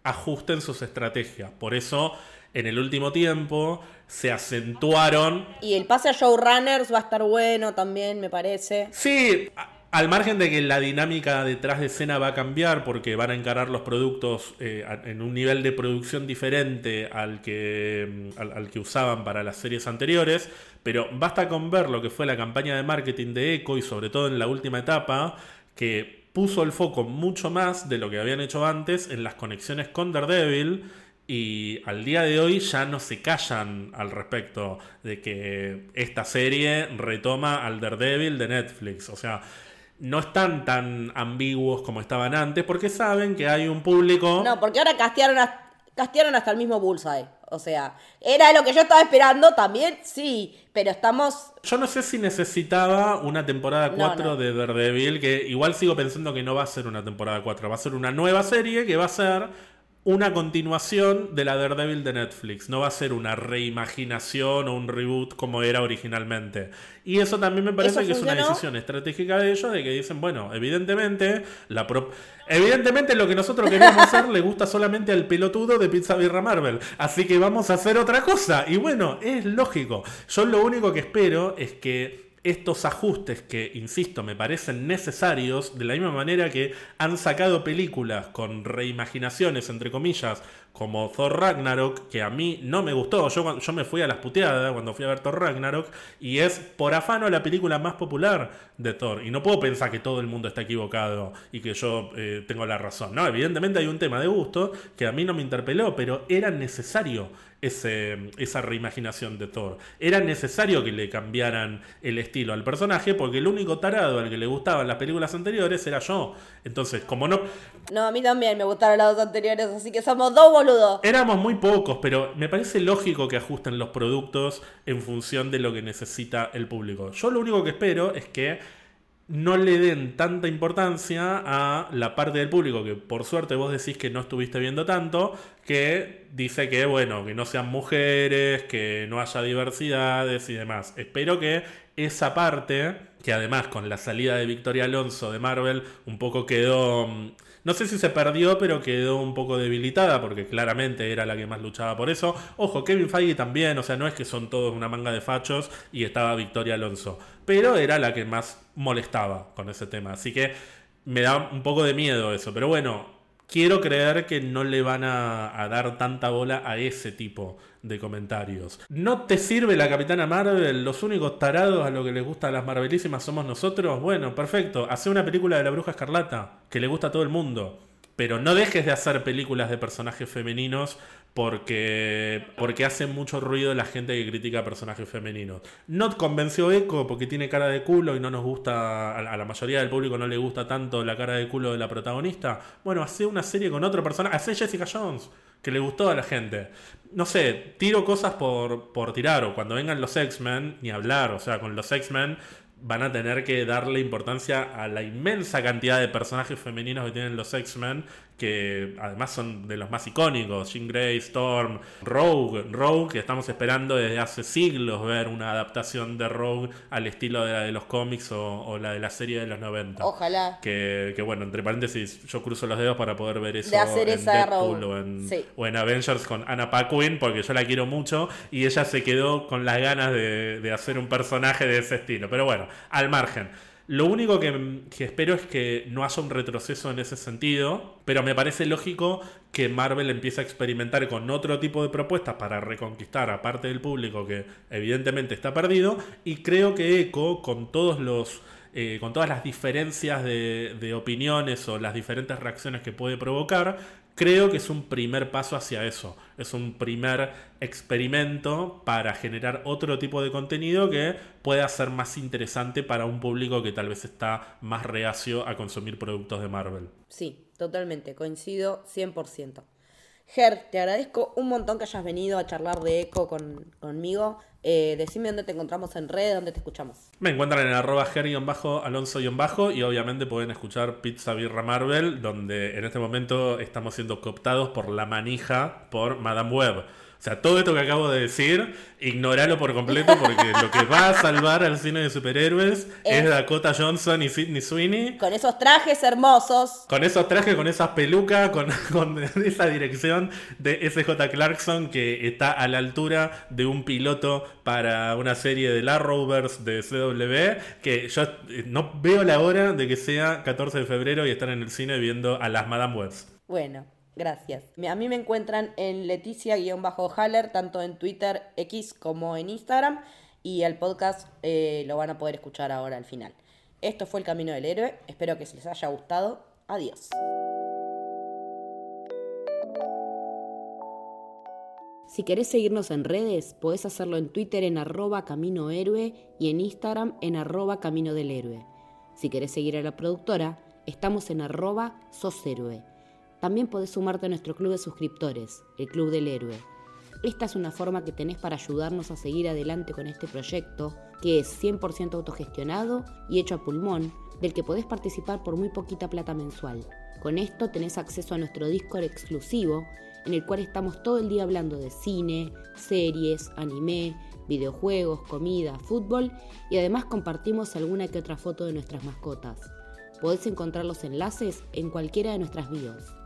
Speaker 2: ajusten sus estrategias. Por eso, en el último tiempo, se acentuaron
Speaker 1: Y el pase a showrunners va a estar bueno también, me parece.
Speaker 2: Sí, al margen de que la dinámica detrás de escena va a cambiar porque van a encarar los productos eh, en un nivel de producción diferente al que, mm, al, al que usaban para las series anteriores, pero basta con ver lo que fue la campaña de marketing de Echo y sobre todo en la última etapa, que puso el foco mucho más de lo que habían hecho antes en las conexiones con Daredevil. Y al día de hoy ya no se callan al respecto de que esta serie retoma al Daredevil de Netflix. O sea, no están tan ambiguos como estaban antes porque saben que hay un público...
Speaker 1: No, porque ahora castearon, a- castearon hasta el mismo Bullseye. O sea, ¿era lo que yo estaba esperando también? Sí, pero estamos...
Speaker 2: Yo no sé si necesitaba una temporada
Speaker 1: No,
Speaker 2: 4
Speaker 1: no.
Speaker 2: de Daredevil, que igual sigo pensando que no va a ser una temporada 4, va a ser una nueva serie que va a ser una continuación de la Daredevil de Netflix, no va a ser una reimaginación o un reboot como era originalmente. Y eso también me parece
Speaker 1: ¿Eso
Speaker 2: que es una decisión estratégica de ellos, de que dicen, bueno, evidentemente, la pro- evidentemente lo que nosotros queríamos *laughs* hacer le gusta solamente al pelotudo de Pizza Birra Marvel, así que vamos a hacer otra cosa. Y bueno, es lógico. Yo lo único que espero es que estos ajustes que, insisto, me parecen necesarios, de la misma manera que han sacado películas con reimaginaciones, entre comillas, como Thor Ragnarok, que a mí no me gustó. Yo, yo me fui a las puteadas cuando fui a ver Thor Ragnarok, y es por afano la película más popular de Thor. Y no puedo pensar que todo el mundo está equivocado y que yo eh, tengo la razón. No, evidentemente hay un tema de gusto que a mí no me interpeló, pero era necesario ese, esa reimaginación de Thor. Era necesario que le cambiaran el estilo al personaje porque el único tarado al que le gustaban las películas anteriores era yo. Entonces, como no...
Speaker 1: No, a mí también me gustaron las dos anteriores, así que somos dos boludos.
Speaker 2: Éramos muy pocos, pero me parece lógico que ajusten los productos en función de lo que necesita el público. Yo lo único que espero es que no le den tanta importancia a la parte del público que por suerte vos decís que no estuviste viendo tanto, que dice que bueno, que no sean mujeres, que no haya diversidades y demás. Espero que esa parte, que además con la salida de Victoria Alonso de Marvel, un poco quedó... No sé si se perdió, pero quedó un poco debilitada, porque claramente era la que más luchaba por eso. Ojo, Kevin Feige también, o sea, no es que son todos una manga de fachos y estaba Victoria Alonso, pero era la que más molestaba con ese tema. Así que me da un poco de miedo eso, pero bueno, quiero creer que no le van a, dar tanta bola a ese tipo de comentarios. ¿No te sirve la Capitana Marvel? ¿Los únicos tarados a lo que les gusta a las Marvelísimas somos nosotros? Bueno, perfecto. Hace una película de la Bruja Escarlata que le gusta a todo el mundo. Pero no dejes de hacer películas de personajes femeninos porque, porque hace mucho ruido la gente que critica personajes femeninos. No te convenció Echo porque tiene cara de culo y no nos gusta, a la- mayoría del público no le gusta tanto la cara de culo de la protagonista. Bueno, hace una serie con otro personaje, hace Jessica Jones, que le gustó a la gente. No sé, tiro cosas por, por tirar, o cuando vengan los X-Men, ni hablar, o sea, con los X-Men van a tener que darle importancia a la inmensa cantidad de personajes femeninos que tienen los X-Men, que además son de los más icónicos, Jean Grey, Storm, Rogue, Rogue, que estamos esperando desde hace siglos ver una adaptación de Rogue al estilo de la de los cómics o, o la de la serie de los 90.
Speaker 1: Ojalá.
Speaker 2: Que, que, bueno, entre paréntesis, yo cruzo los dedos para poder ver eso
Speaker 1: De hacer
Speaker 2: en
Speaker 1: esa
Speaker 2: Deadpool
Speaker 1: Rogue.
Speaker 2: o en,
Speaker 1: Sí.
Speaker 2: o en Avengers con Anna Paquin, porque yo la quiero mucho y ella se quedó con las ganas de, de hacer un personaje de ese estilo. Pero bueno, al margen. Lo único que, espero es que no haya un retroceso en ese sentido, pero me parece lógico que Marvel empiece a experimentar con otro tipo de propuestas para reconquistar a parte del público que evidentemente está perdido y creo que Echo con todos los eh, con todas las diferencias de, de opiniones o las diferentes reacciones que puede provocar, creo que es un primer paso hacia eso. Es un primer experimento para generar otro tipo de contenido que pueda ser más interesante para un público que tal vez está más reacio a consumir productos de Marvel.
Speaker 1: Sí, totalmente, coincido 100%. Ger, te agradezco un montón que hayas venido a charlar de Eco con, conmigo. Eh, decime dónde te encontramos en redes, dónde te escuchamos.
Speaker 2: Me encuentran en arroba bajo alonso y obviamente pueden escuchar Pizza Birra Marvel, donde en este momento estamos siendo cooptados por la manija por Madame Web. O sea, todo esto que acabo de decir, ignoralo por completo porque lo que va a salvar al cine de superhéroes es Dakota Johnson y Sidney Sweeney.
Speaker 1: Con esos trajes hermosos.
Speaker 2: Con esos trajes, con esas pelucas, con, *laughs* con esa dirección de SJ Clarkson que está a la altura de un piloto para una serie de la Rovers de CW que yo eh, no veo la hora de que sea 14 de febrero y estar en el cine viendo a las Madame Webs.
Speaker 1: Bueno, gracias. A mí me encuentran en Leticia-Haller, tanto en Twitter X como en Instagram. Y el podcast eh, lo van a poder escuchar ahora al final. Esto fue El Camino del Héroe. Espero que se les haya gustado. Adiós. Si querés seguirnos en redes, podés hacerlo en Twitter en arroba Camino Héroe y en Instagram en arroba Camino del Héroe. Si querés seguir a la productora, estamos en arroba. También podés sumarte a nuestro club de suscriptores, el Club del Héroe. Esta es una forma que tenés para ayudarnos a seguir adelante con este proyecto, que es 100% autogestionado y hecho a pulmón, del que podés participar por muy poquita plata mensual. Con esto tenés acceso a nuestro Discord exclusivo, en el cual estamos todo el día hablando de cine, series, anime, videojuegos, comida, fútbol y además compartimos alguna que otra foto de nuestras mascotas. Podés encontrar los enlaces en cualquiera de nuestras bios.